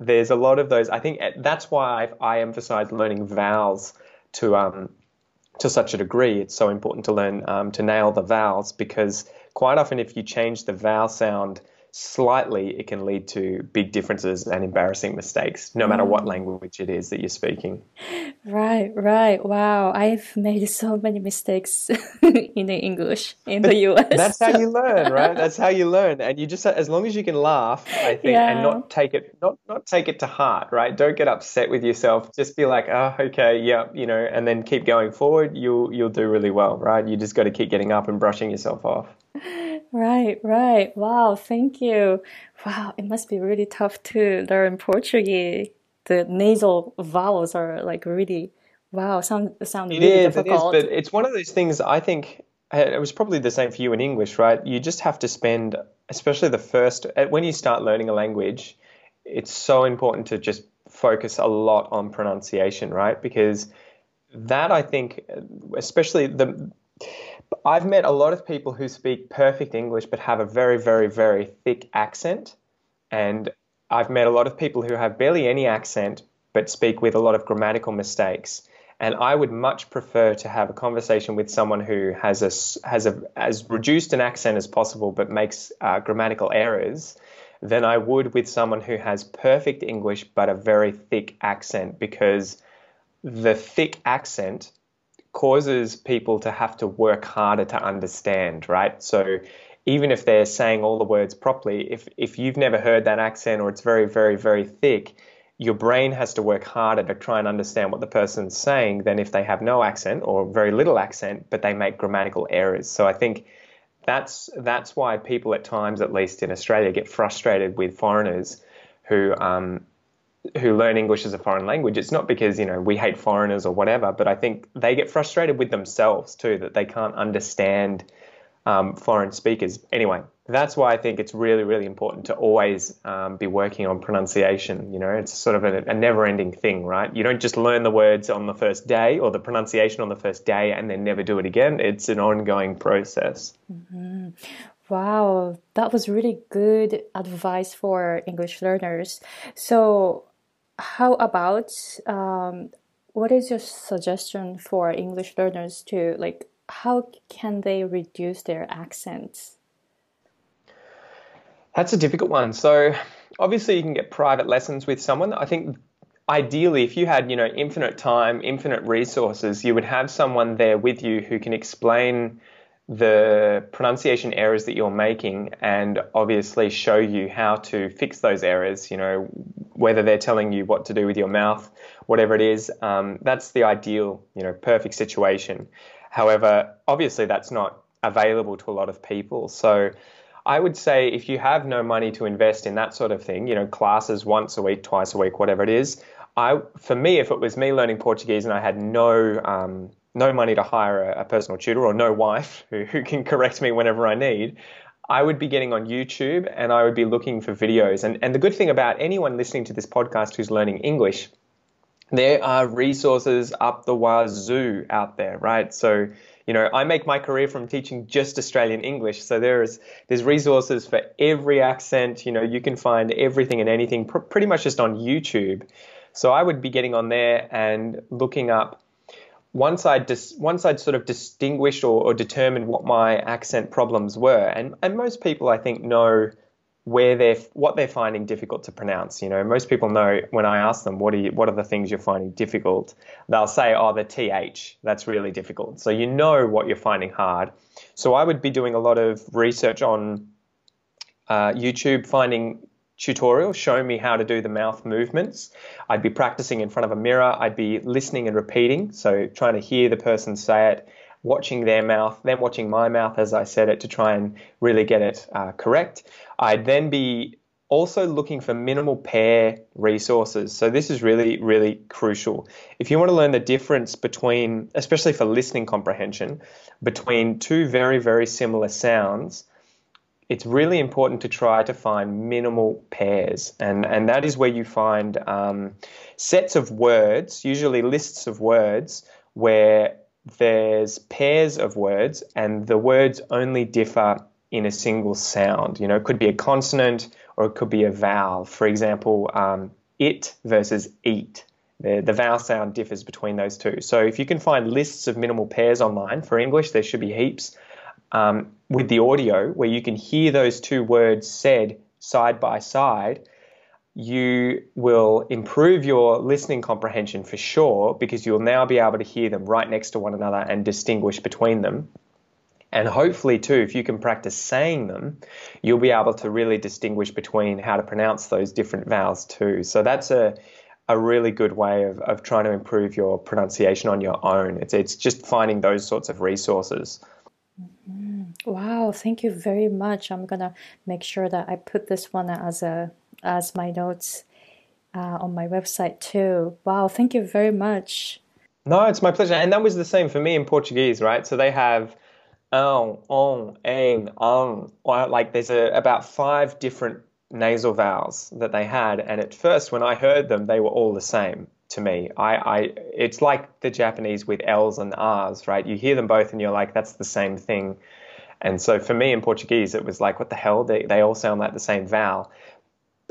there's a lot of those. I think that's why I've, I emphasize learning vowels to um, to such a degree. It's so important to learn um, to nail the vowels because quite often, if you change the vowel sound slightly, it can lead to big differences and embarrassing mistakes, no matter what mm. language it is that you're speaking. Right, right. Wow, I've made so many mistakes in the English in the US. That's how you learn, right? That's how you learn, and you just as long as you can laugh, I think, yeah. and not take it not not take it to heart, right? Don't get upset with yourself. Just be like, oh, okay, yeah, you know, and then keep going forward. You'll you'll do really well, right? You just got to keep getting up and brushing yourself off. Right, right. Wow, thank you. Wow, it must be really tough to learn Portuguese. The nasal vowels are like really wow, sound sound it really is, difficult. It is, but it's one of those things I think uh, it was probably the same for you in English, right? You just have to spend, especially the first, uh, when you start learning a language, it's so important to just focus a lot on pronunciation, right? Because that I think, especially the I've met a lot of people who speak perfect English but have a very, very, very thick accent. And I've met a lot of people who have barely any accent but speak with a lot of grammatical mistakes. And I would much prefer to have a conversation with someone who has a has a as reduced an accent as possible but makes uh, grammatical errors than I would with someone who has perfect English but a very thick accent because the thick accent causes people to have to work harder to understand, right? So even if they're saying all the words properly, if if you've never heard that accent or it's very, very, very thick, your brain has to work harder to try and understand what the person's saying than if they have no accent or very little accent, but they make grammatical errors. So I think that's that's why people at times, at least in Australia, get frustrated with foreigners who um, who learn English as a foreign language, it's not because, you know, we hate foreigners or whatever, but I think they get frustrated with themselves too, that they can't understand um, foreign speakers. Anyway, that's why I think it's really, really important to always um, be working on pronunciation. You know, it's sort of a, a never ending thing, right? You don't just learn the words on the first day or the pronunciation on the first day and then never do it again. It's an ongoing process. Mm-hmm. Wow, that was really good advice for English learners. So, how about um, what is your suggestion for English learners to like how can they reduce their accents? That's a difficult one. So obviously you can get private lessons with someone. I think ideally if you had, you know, infinite time, infinite resources, you would have someone there with you who can explain the pronunciation errors that you're making and obviously show you how to fix those errors, you know, whether they're telling you what to do with your mouth, whatever it is, um, that's the ideal, you know, perfect situation. However, obviously that's not available to a lot of people. So I would say if you have no money to invest in that sort of thing, you know, classes once a week, twice a week, whatever it is, I, for me, if it was me learning Portuguese and I had no um, no money to hire a, a personal tutor or no wife who, who can correct me whenever I need, I would be getting on YouTube and I would be looking for videos. And, and the good thing about anyone listening to this podcast who's learning English, there are resources up the wazoo out there, right? So, you know, I make my career from teaching just Australian English. So there's there's resources for every accent. You know, you can find everything and anything pr- pretty much just on YouTube. So I would be getting on there and looking up once I'd dis- once I'd sort of distinguished or, or, determined what my accent problems were, and and most people I think know where they're what they're finding difficult to pronounce. You know, most people know when I ask them what are you, what are the things you're finding difficult, they'll say, "Oh, the th that's really difficult." So you know what you're finding hard. So I would be doing a lot of research on uh, YouTube, finding tutorials showing me how to do the mouth movements. I'd be practicing in front of a mirror. I'd be listening and repeating, so trying to hear the person say it watching their mouth, then watching my mouth as I said it to try and really get it uh, correct. I'd then be also looking for minimal pair resources. So this is really, really crucial. If you want to learn the difference between, especially for listening comprehension, between two very, very similar sounds, it's really important to try to find minimal pairs. And, and that is where you find um, sets of words, usually lists of words, where there's pairs of words and the words only differ in a single sound. You know, it could be a consonant or it could be a vowel. For example, um, it versus eat. The, the vowel sound differs between those two. So if you can find lists of minimal pairs online for English, there should be heaps. Um, with the audio, where you can hear those two words said side by side, you will improve your listening comprehension for sure because you'll now be able to hear them right next to one another and distinguish between them. And hopefully, too, if you can practice saying them, you'll be able to really distinguish between how to pronounce those different vowels, too. So that's a, a really good way of, of trying to improve your pronunciation on your own. It's, it's just finding those sorts of resources. Mm-hmm. Wow, thank you very much. I'm to make sure that I put this one as a as my notes uh, on my website too. Wow, thank you very much. No, it's my pleasure. And that was the same for me in Portuguese, right? So they have um, on, ang, on. Like there's a, about five different nasal vowels that they had. And at first, when I heard them, they were all the same to me. I, I, it's like the Japanese with L's and R's, right? You hear them both and you're like, that's the same thing. And so for me in Portuguese, it was like, what the hell? They, they all sound like the same vowel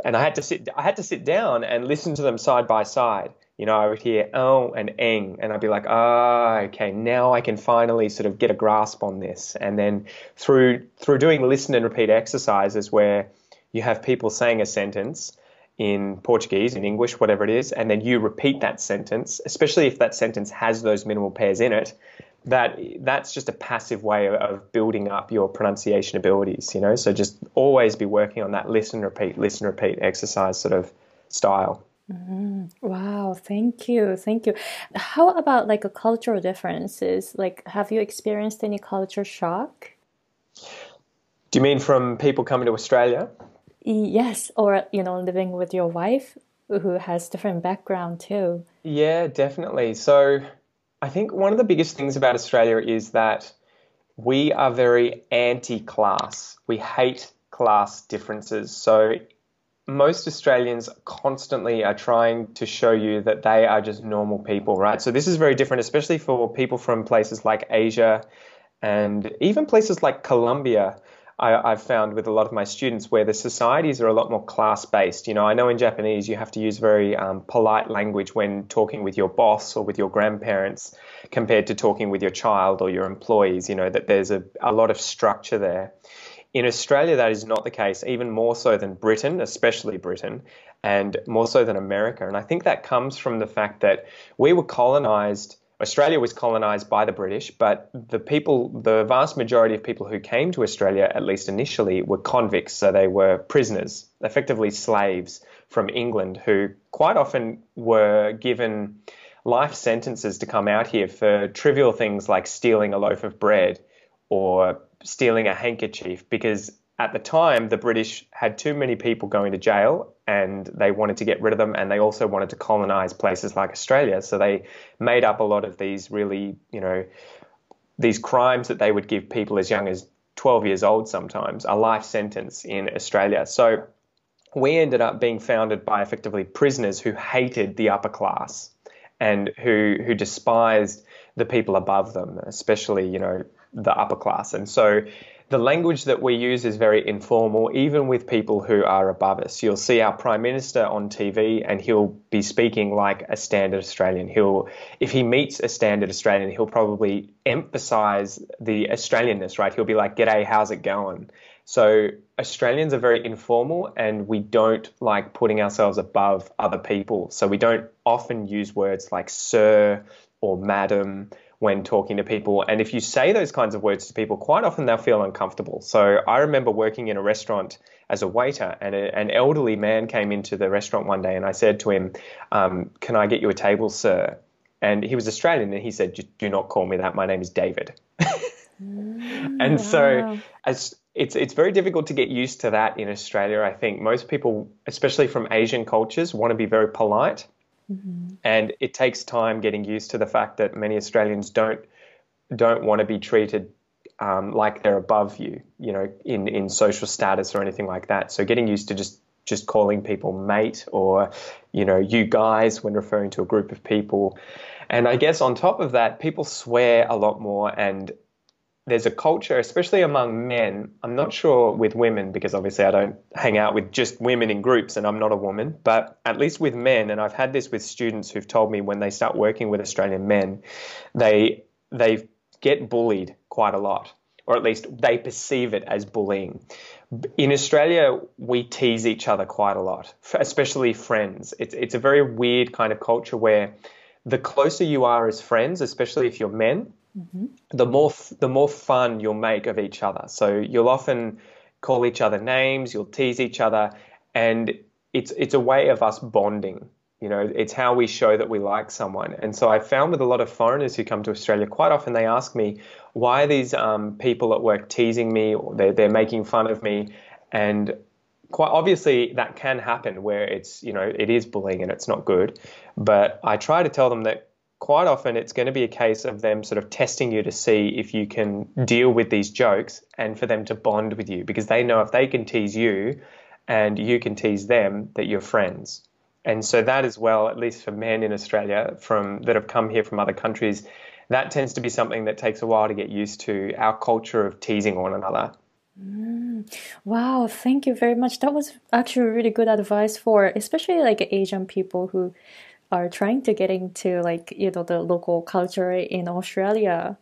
and I had to sit I had to sit down and listen to them side by side. You know, I would hear oh and eng, and I'd be like, ah, oh, okay, now I can finally sort of get a grasp on this. And then through through doing listen and repeat exercises where you have people saying a sentence in Portuguese, in English, whatever it is, and then you repeat that sentence, especially if that sentence has those minimal pairs in it, that that's just a passive way of building up your pronunciation abilities you know? So just always be working on that listen repeat listen repeat exercise sort of style. Mm-hmm. wow thank you thank you. How about like a cultural differences? Like have you experienced any culture shock? Do you mean from people coming to australia? Yes or you know living with your wife who has different background too. Yeah definitely. So I think one of the biggest things about Australia is that we are very anti class. We hate class differences. So most Australians constantly are trying to show you that they are just normal people, right? So this is very different, especially for people from places like Asia and even places like Colombia, I, have found with a lot of my students where the societies are a lot more class based. You know, I know in Japanese you have to use very um, polite language when talking with your boss or with your grandparents compared to talking with your child or your employees. You know, that there's a, a lot of structure there. In Australia, that is not the case, even more so than Britain, especially Britain, and more so than America. And I think that comes from the fact that we were colonized Australia was colonized by the British, but the people, the vast majority of people who came to Australia, at least initially, were convicts. So they were prisoners, effectively slaves from England, who quite often were given life sentences to come out here for trivial things like stealing a loaf of bread or stealing a handkerchief because at the time, the British had too many people going to jail and they wanted to get rid of them and they also wanted to colonize places like Australia. So they made up a lot of these really, you know, these crimes that they would give people as young as 12 years old sometimes, a life sentence in Australia. So we ended up being founded by effectively prisoners who hated the upper class and who who despised the people above them, especially, you know, the upper class. And so the language that we use is very informal, even with people who are above us. You'll see our Prime Minister on TV and he'll be speaking like a standard Australian. He'll, if he meets a standard Australian, he'll probably emphasize the Australianness, right? He'll be like, G'day, how's it going? So Australians are very informal and we don't like putting ourselves above other people. So we don't often use words like sir or madam when talking to people. And if you say those kinds of words to people, quite often they'll feel uncomfortable. So I remember working in a restaurant as a waiter, and a, an elderly man came into the restaurant one day, and I said to him, um, Can I get you a table, sir? And he was Australian, and he said, Do not call me that. My name is David. mm, and wow. so, as it's it's very difficult to get used to that in Australia. I think most people, especially from Asian cultures, want to be very polite, mm-hmm. and it takes time getting used to the fact that many Australians don't don't want to be treated um, like they're above you, you know, in in social status or anything like that. So getting used to just just calling people mate or you know you guys when referring to a group of people. And I guess on top of that, people swear a lot more and there's a culture, especially among men. I'm not sure with women because obviously I don't hang out with just women in groups and I'm not a woman, but at least with men, and I've had this with students who've told me when they start working with Australian men, they they get bullied quite a lot, or at least they perceive it as bullying. In Australia, we tease each other quite a lot, especially friends. It's it's a very weird kind of culture where the closer you are as friends, especially if you're men, mm-hmm. the more the more fun you'll make of each other. So you'll often call each other names, you'll tease each other, and it's it's a way of us bonding. You know, it's how we show that we like someone. And so I found with a lot of foreigners who come to Australia, quite often they ask me, why are these um, people at work teasing me or they're, they're making fun of me? And quite obviously that can happen where it's, you know, it is bullying and it's not good. But I try to tell them that quite often it's going to be a case of them sort of testing you to see if you can deal with these jokes and for them to bond with you because they know if they can tease you and you can tease them that you're friends. And so that as well, at least for men in Australia from that have come here from other countries, that tends to be something that takes a while to get used to our culture of teasing one another. Mm. Wow, thank you very much. That was actually really good advice for especially like Asian people who are trying to get into like you know the local culture in Australia.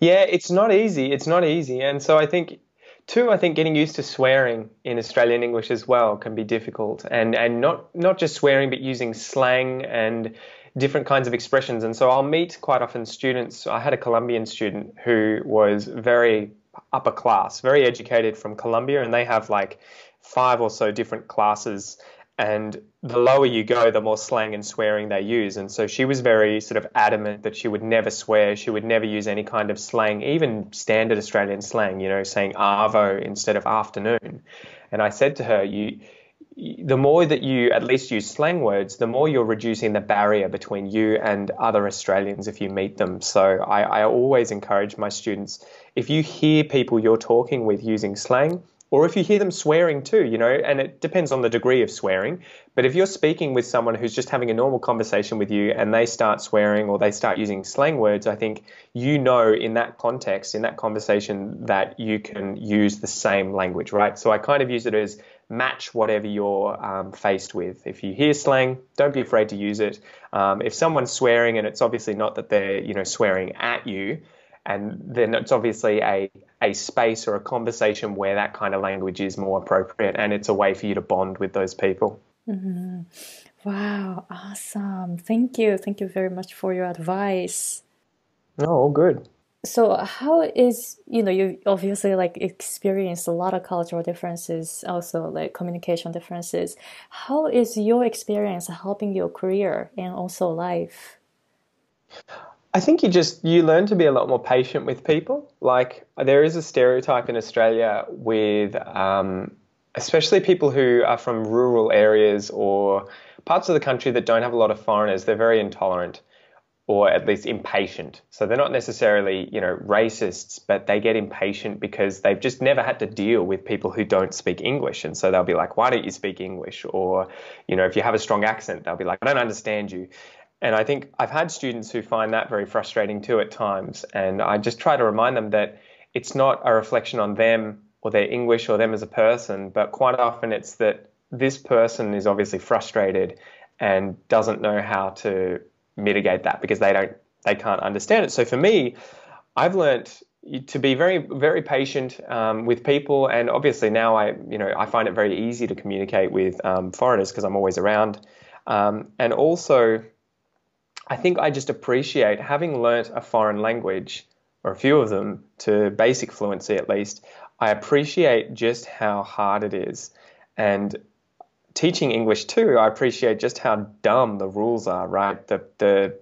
Yeah, it's not easy. It's not easy, and so I think too. I think getting used to swearing in Australian English as well can be difficult, and and not not just swearing, but using slang and different kinds of expressions. And so I'll meet quite often students. I had a Colombian student who was very upper class, very educated from Colombia, and they have like five or so different classes and the lower you go, the more slang and swearing they use. And so she was very sort of adamant that she would never swear, she would never use any kind of slang, even standard Australian slang, you know, saying arvo instead of afternoon. And I said to her, you the more that you at least use slang words, the more you're reducing the barrier between you and other Australians if you meet them. So I, I always encourage my students if you hear people you're talking with using slang, or if you hear them swearing too, you know, and it depends on the degree of swearing. But if you're speaking with someone who's just having a normal conversation with you and they start swearing or they start using slang words, I think you know in that context, in that conversation, that you can use the same language, right? So I kind of use it as match whatever you're um, faced with. If you hear slang, don't be afraid to use it. Um, if someone's swearing and it's obviously not that they're, you know, swearing at you, and then it's obviously a a space or a conversation where that kind of language is more appropriate and it's a way for you to bond with those people. Mm-hmm. Wow, awesome. Thank you. Thank you very much for your advice. Oh, all good. So, how is, you know, you obviously like experienced a lot of cultural differences, also like communication differences. How is your experience helping your career and also life? I think you just you learn to be a lot more patient with people. Like there is a stereotype in Australia with, um, especially people who are from rural areas or parts of the country that don't have a lot of foreigners. They're very intolerant, or at least impatient. So they're not necessarily you know racists, but they get impatient because they've just never had to deal with people who don't speak English, and so they'll be like, "Why don't you speak English?" Or you know, if you have a strong accent, they'll be like, "I don't understand you." And I think I've had students who find that very frustrating too at times. And I just try to remind them that it's not a reflection on them or their English or them as a person, but quite often it's that this person is obviously frustrated and doesn't know how to mitigate that because they don't they can't understand it. So for me, I've learnt to be very very patient um, with people and obviously now I you know I find it very easy to communicate with um, foreigners because I'm always around um, and also I think I just appreciate having learnt a foreign language or a few of them to basic fluency at least I appreciate just how hard it is and teaching English too I appreciate just how dumb the rules are right the the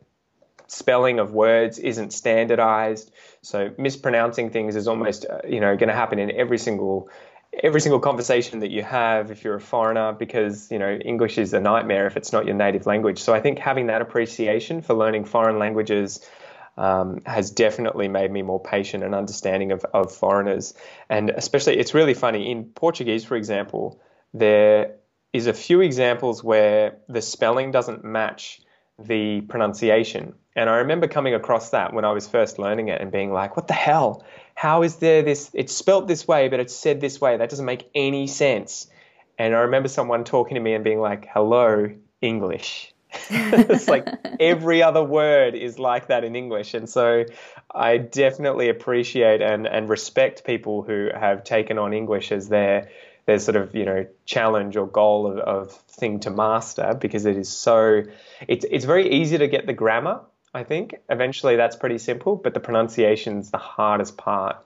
spelling of words isn't standardized. So mispronouncing things is almost uh, you know going to happen in every single every single conversation that you have if you're a foreigner because you know English is a nightmare if it's not your native language. So I think having that appreciation for learning foreign languages um, has definitely made me more patient and understanding of, of foreigners. And especially, it's really funny in Portuguese, for example, there is a few examples where the spelling doesn't match the pronunciation. And I remember coming across that when I was first learning it and being like, what the hell? How is there this? It's spelt this way, but it's said this way. That doesn't make any sense. And I remember someone talking to me and being like, hello, English. it's like every other word is like that in English. And so I definitely appreciate and, and respect people who have taken on English as their their sort of, you know, challenge or goal of, of thing to master because it is so it's it's very easy to get the grammar I think. Eventually, that's pretty simple, but the pronunciation's the hardest part.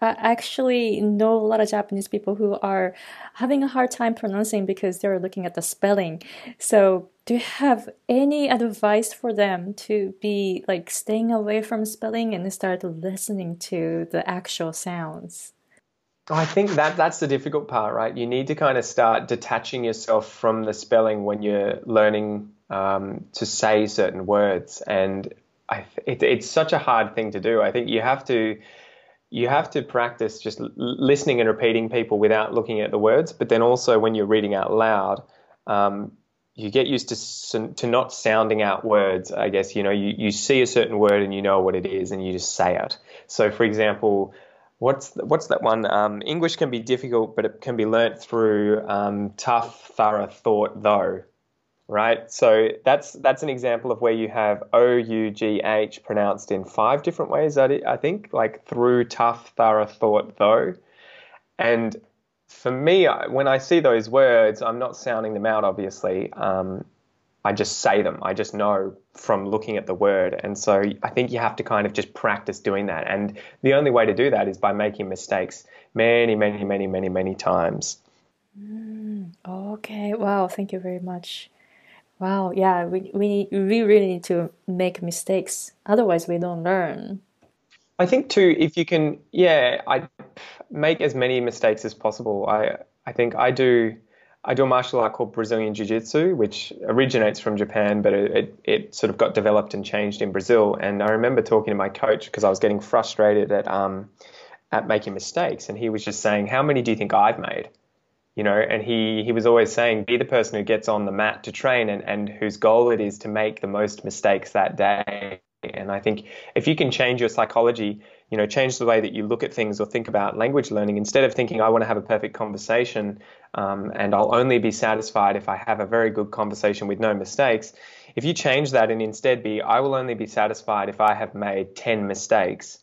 I actually know a lot of Japanese people who are having a hard time pronouncing because they're looking at the spelling. So, do you have any advice for them to be like staying away from spelling and start listening to the actual sounds? Oh, I think that that's the difficult part, right? You need to kind of start detaching yourself from the spelling when you're learning um, to say certain words, and I, it, it's such a hard thing to do. I think you have to you have to practice just listening and repeating people without looking at the words, but then also when you're reading out loud. Um, you get used to to not sounding out words. I guess you know you, you see a certain word and you know what it is and you just say it. So, for example, what's what's that one? Um, English can be difficult, but it can be learnt through um, tough, thorough thought, though right? So that's that's an example of where you have O U G H pronounced in five different ways. I think, like through, tough, thorough, thought, though. And for me, when I see those words, I'm not sounding them out. Obviously, um, I just say them. I just know from looking at the word. And so I think you have to kind of just practice doing that. And the only way to do that is by making mistakes many, many, many, many, many times. Mm, okay. Wow. Thank you very much. Wow, yeah, we, we, we really need to make mistakes. Otherwise, we don't learn. I think too, if you can, yeah, I make as many mistakes as possible. I I think I do. I do a martial art called Brazilian Jiu Jitsu, which originates from Japan, but it, it, it, sort of got developed and changed in Brazil. And I remember talking to my coach because I was getting frustrated at um, at making mistakes, and he was just saying, "How many do you think I've made?" You know, and he, he was always saying, be the person who gets on the mat to train and, and whose goal it is to make the most mistakes that day. And I think if you can change your psychology, you know, change the way that you look at things or think about language learning, instead of thinking, I want to have a perfect conversation um, and I'll only be satisfied if I have a very good conversation with no mistakes, if you change that and instead be, I will only be satisfied if I have made 10 mistakes,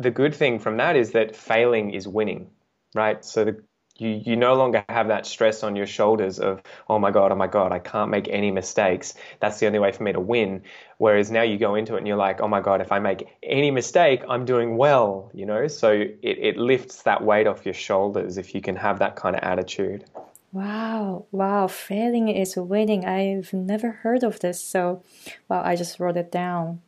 the good thing from that is that failing is winning, right? So the, you you no longer have that stress on your shoulders of oh my god oh my god I can't make any mistakes. That's the only way for me to win. Whereas now you go into it and you're like oh my god if I make any mistake I'm doing well you know? So it, it lifts that weight off your shoulders if you can have that kind of attitude. Wow. Wow. Failing is winning. I've never heard of this. So well I just wrote it down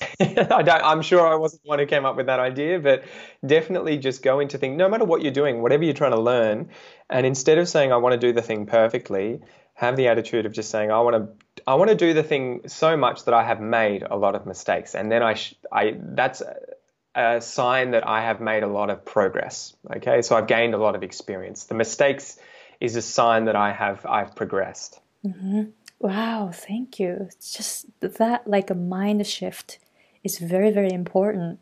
I am sure I wasn't the one who came up with that idea, but definitely just go into things, no matter what you're doing, whatever you're trying to learn, and instead of saying I want to do the thing perfectly, have the attitude of just saying I want to I want to do the thing so much that I have made a lot of mistakes, and then I sh- I that's a sign that I have made a lot of progress. Okay, so I've gained a lot of experience. The mistakes is a sign that I have I've progressed. Mm-hmm. Wow, thank you. It's just that like a mind shift is very, very important.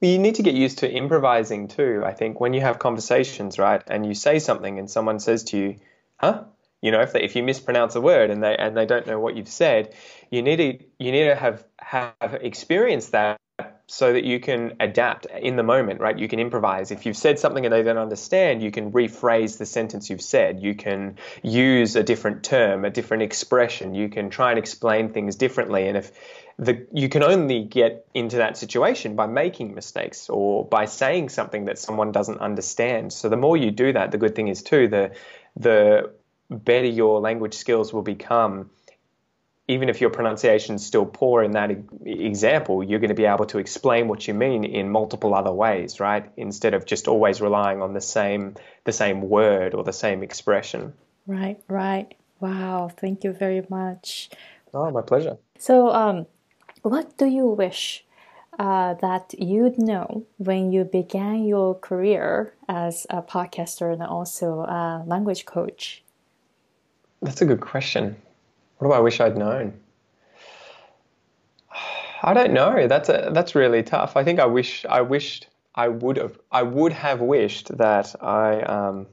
Well, you need to get used to improvising too. I think when you have conversations, right, and you say something, and someone says to you, "Huh?" You know, if they, if you mispronounce a word and they and they don't know what you've said, you need to you need to have have experienced that so that you can adapt in the moment, right? You can improvise. If you've said something and they don't understand, you can rephrase the sentence you've said. You can use a different term, a different expression. You can try and explain things differently. And if the, you can only get into that situation by making mistakes or by saying something that someone doesn't understand. So the more you do that, the good thing is too, the the better your language skills will become even if your pronunciation is still poor in that example, you're going to be able to explain what you mean in multiple other ways, right? Instead of just always relying on the same the same word or the same expression. Right, right. Wow, thank you very much. Oh, my pleasure. So, um, what do you wish uh, that you'd know when you began your career as a podcaster and also a language coach? That's a good question. What do I wish I'd known? I don't know. That's a, that's really tough. I think I wish I wished I would have I would have wished that I um,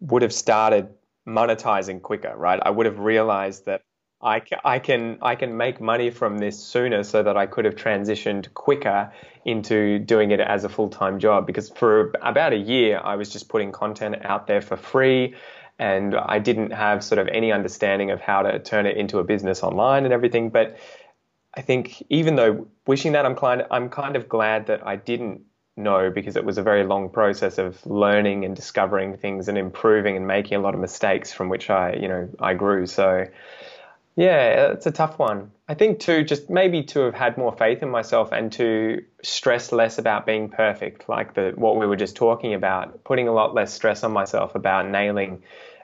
would have started monetizing quicker. Right? I would have realized that I, I can I can make money from this sooner so that I could have transitioned quicker into doing it as a full time job because for about a year I was just putting content out there for free and I didn't have sort of any understanding of how to turn it into a business online and everything. But I think even though wishing that, I'm kind I'm kind of glad that I didn't know because it was a very long process of learning and discovering things and improving and making a lot of mistakes from which I, you know, I grew. So yeah, it's a tough one. I think too, just maybe to have had more faith in myself and to stress less about being perfect, like the what we were just talking about, putting a lot less stress on myself about nailing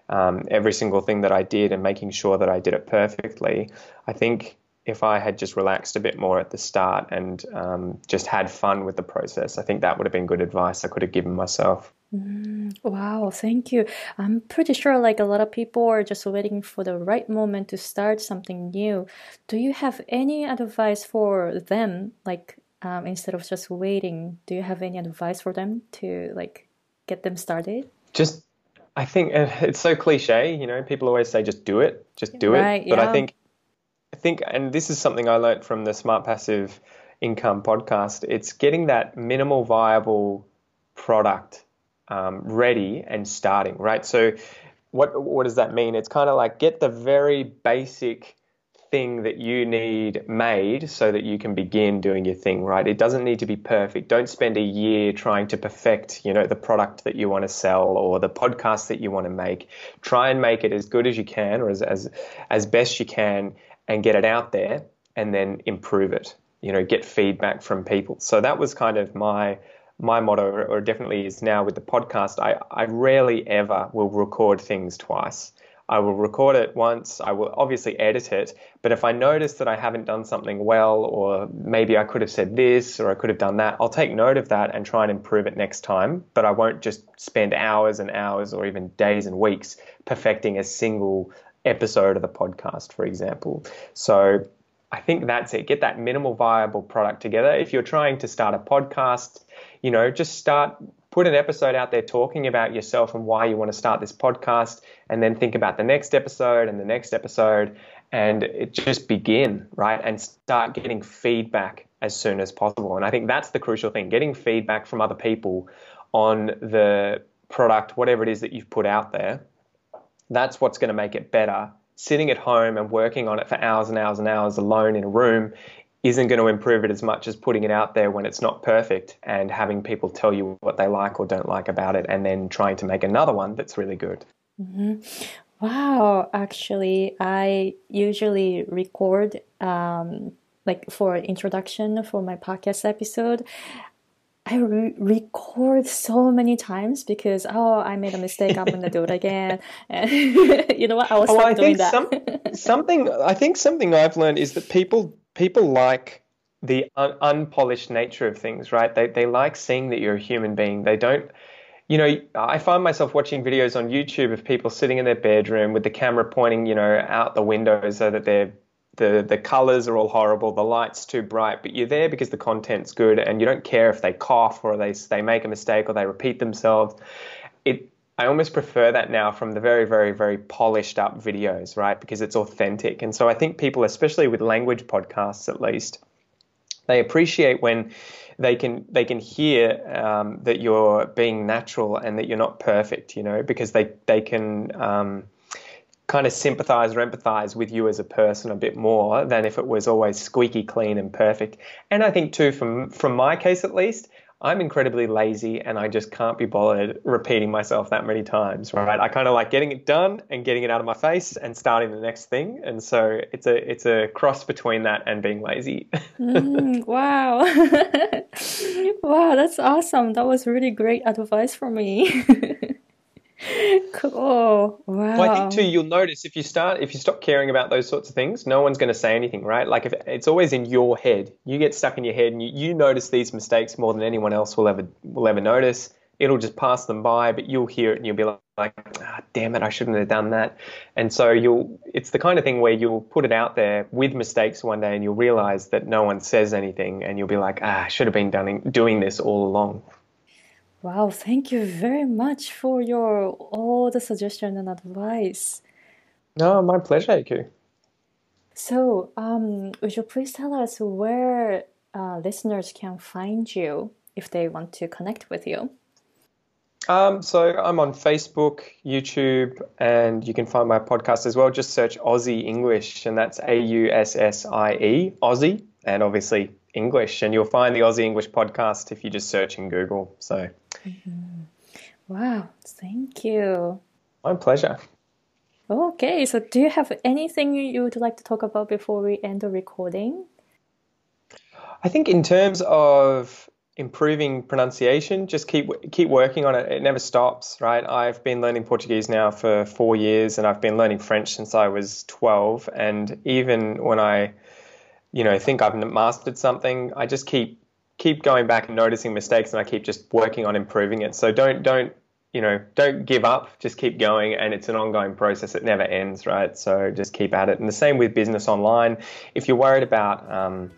um, every single thing that I did and making sure that I did it perfectly. I think if I had just relaxed a bit more at the start and um, just had fun with the process, I think that would have been good advice I could have given myself. Mm, wow, thank you. I'm pretty sure like a lot of people are just waiting for the right moment to start something new. Do you have any advice for them like um, instead of just waiting, do you have any advice for them to like get them started? Just I think it's so cliche, you know, people always say just do it, just do right, it. But yeah. I think I think and this is something I learned from the Smart Passive Income podcast, it's getting that minimal viable product um, ready and starting, right? So what what does that mean? It's kind of like get the very basic thing that you need made so that you can begin doing your thing right? It doesn't need to be perfect. Don't spend a year trying to perfect you know the product that you want to sell or the podcast that you want to make. Try and make it as good as you can or as as, as best you can and get it out there and then improve it you know get feedback from people. So that was kind of my my motto or definitely is now with the podcast. I i rarely ever will record things twice I will record it once, I will obviously edit it, but if I notice that I haven't done something well, or maybe I could have said this or I could have done that, I'll take note of that and try and improve it next time. But I won't just spend hours and hours or even days and weeks perfecting a single episode of the podcast, for example. So I think that's it. Get that minimal viable product together. If you're trying to start a podcast, you know, just start put an episode out there talking about yourself and why you want to start this podcast, and then think about the next episode and the next episode, and just begin, right? And start getting feedback as soon as possible. And I think that's the crucial thing getting feedback from other people on the product, whatever it is that you've put out there. That's what's going to make it better sitting at home and working on it for hours and hours and hours alone in a room isn't going to improve it as much as putting it out there when it's not perfect and having people tell you what they like or don't like about it and then trying to make another one that's really good. Mm-hmm. Wow, actually, I usually record um, like for introduction for my podcast episode. I re- record so many times because oh I made a mistake I'm gonna do it again and you know what I was oh, I doing that. Some, something I think something I've learned is that people people like the un- unpolished nature of things, right? They they like seeing that you're a human being. They don't, you know. I find myself watching videos on YouTube of people sitting in their bedroom with the camera pointing, you know, out the window so that they're the the colors are all horrible, the lights too bright, but you're there because the content's good, and you don't care if they cough or they they make a mistake or they repeat themselves. It I almost prefer that now from the very, very, very polished up videos, right? Because it's authentic. And so I think people, especially with language podcasts at least, they appreciate when they can they can hear um, that you're being natural and that you're not perfect, you know, because they they can um, kind of sympathize or empathize with you as a person a bit more than if it was always squeaky clean and perfect. And I think too, from from my case at least, I'm incredibly lazy and I just can't be bothered repeating myself that many times, right? I kind of like getting it done and getting it out of my face and starting the next thing. And so it's a it's a cross between that and being lazy. mm, wow. wow, that's awesome. That was really great advice for me. cool. Wow. Well, I think too, you'll notice if you start, if you stop caring about those sorts of things, no one's going to say anything, right? Like if it's always in your head, you get stuck in your head, and you, you notice these mistakes more than anyone else will ever will ever notice. It'll just pass them by, but you'll hear it and you'll be like, ah, damn it, I shouldn't have done that. And so you'll, it's the kind of thing where you'll put it out there with mistakes one day, and you'll realize that no one says anything, and you'll be like, ah, I should have been doing doing this all along. Wow, thank you very much for your all the suggestion and advice. No, my pleasure, Aiku. So, um, would you please tell us where uh, listeners can find you if they want to connect with you? Um, so I'm on Facebook, YouTube, and you can find my podcast as well. Just search Aussie English, and that's A U S S I E, Aussie, and obviously English. And you'll find the Aussie English podcast if you just search in Google. So. Wow, thank you. My pleasure. Okay, so do you have anything you would like to talk about before we end the recording? I think in terms of improving pronunciation, just keep keep working on it. It never stops, right? I've been learning Portuguese now for 4 years and I've been learning French since I was 12 and even when I you know think I've mastered something, I just keep keep going back and noticing mistakes and I keep just working on improving it. So don't don't you know don't give up. Just keep going, and it's an ongoing process. It never ends, right? So just keep at it. And the same with business online. If you're worried about um,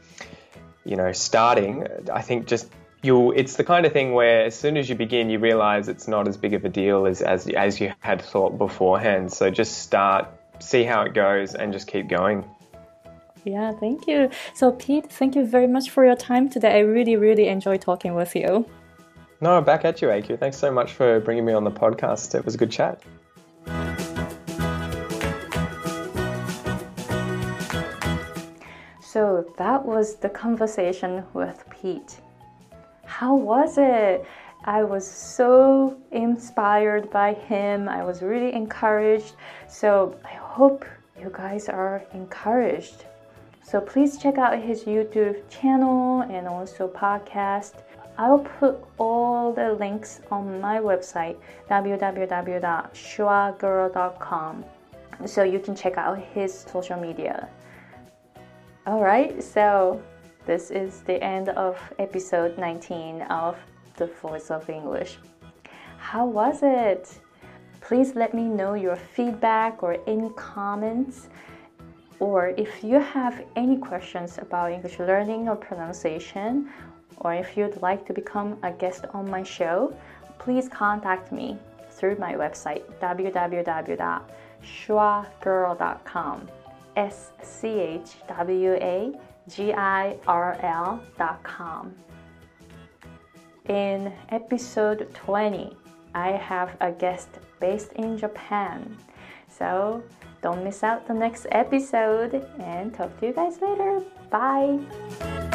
you know starting, I think just you'll it's the kind of thing where as soon as you begin you realize it's not as big of a deal as as, as you had thought beforehand so just start see how it goes and just keep going yeah, thank you. So, Pete, thank you very much for your time today. I really, really enjoyed talking with you. No, back at you, AQ. Thanks so much for bringing me on the podcast. It was a good chat. So, that was the conversation with Pete. How was it? I was so inspired by him. I was really encouraged. So, I hope you guys are encouraged so please check out his YouTube channel and also podcast. I'll put all the links on my website www.schwagirl.com so you can check out his social media. All right, so this is the end of episode 19 of The Voice of English. How was it? Please let me know your feedback or any comments or if you have any questions about English learning or pronunciation, or if you'd like to become a guest on my show, please contact me through my website www.schwagirl.com. S C H W A G I R L.com. In episode 20, I have a guest based in Japan. So don't miss out the next episode and talk to you guys later. Bye.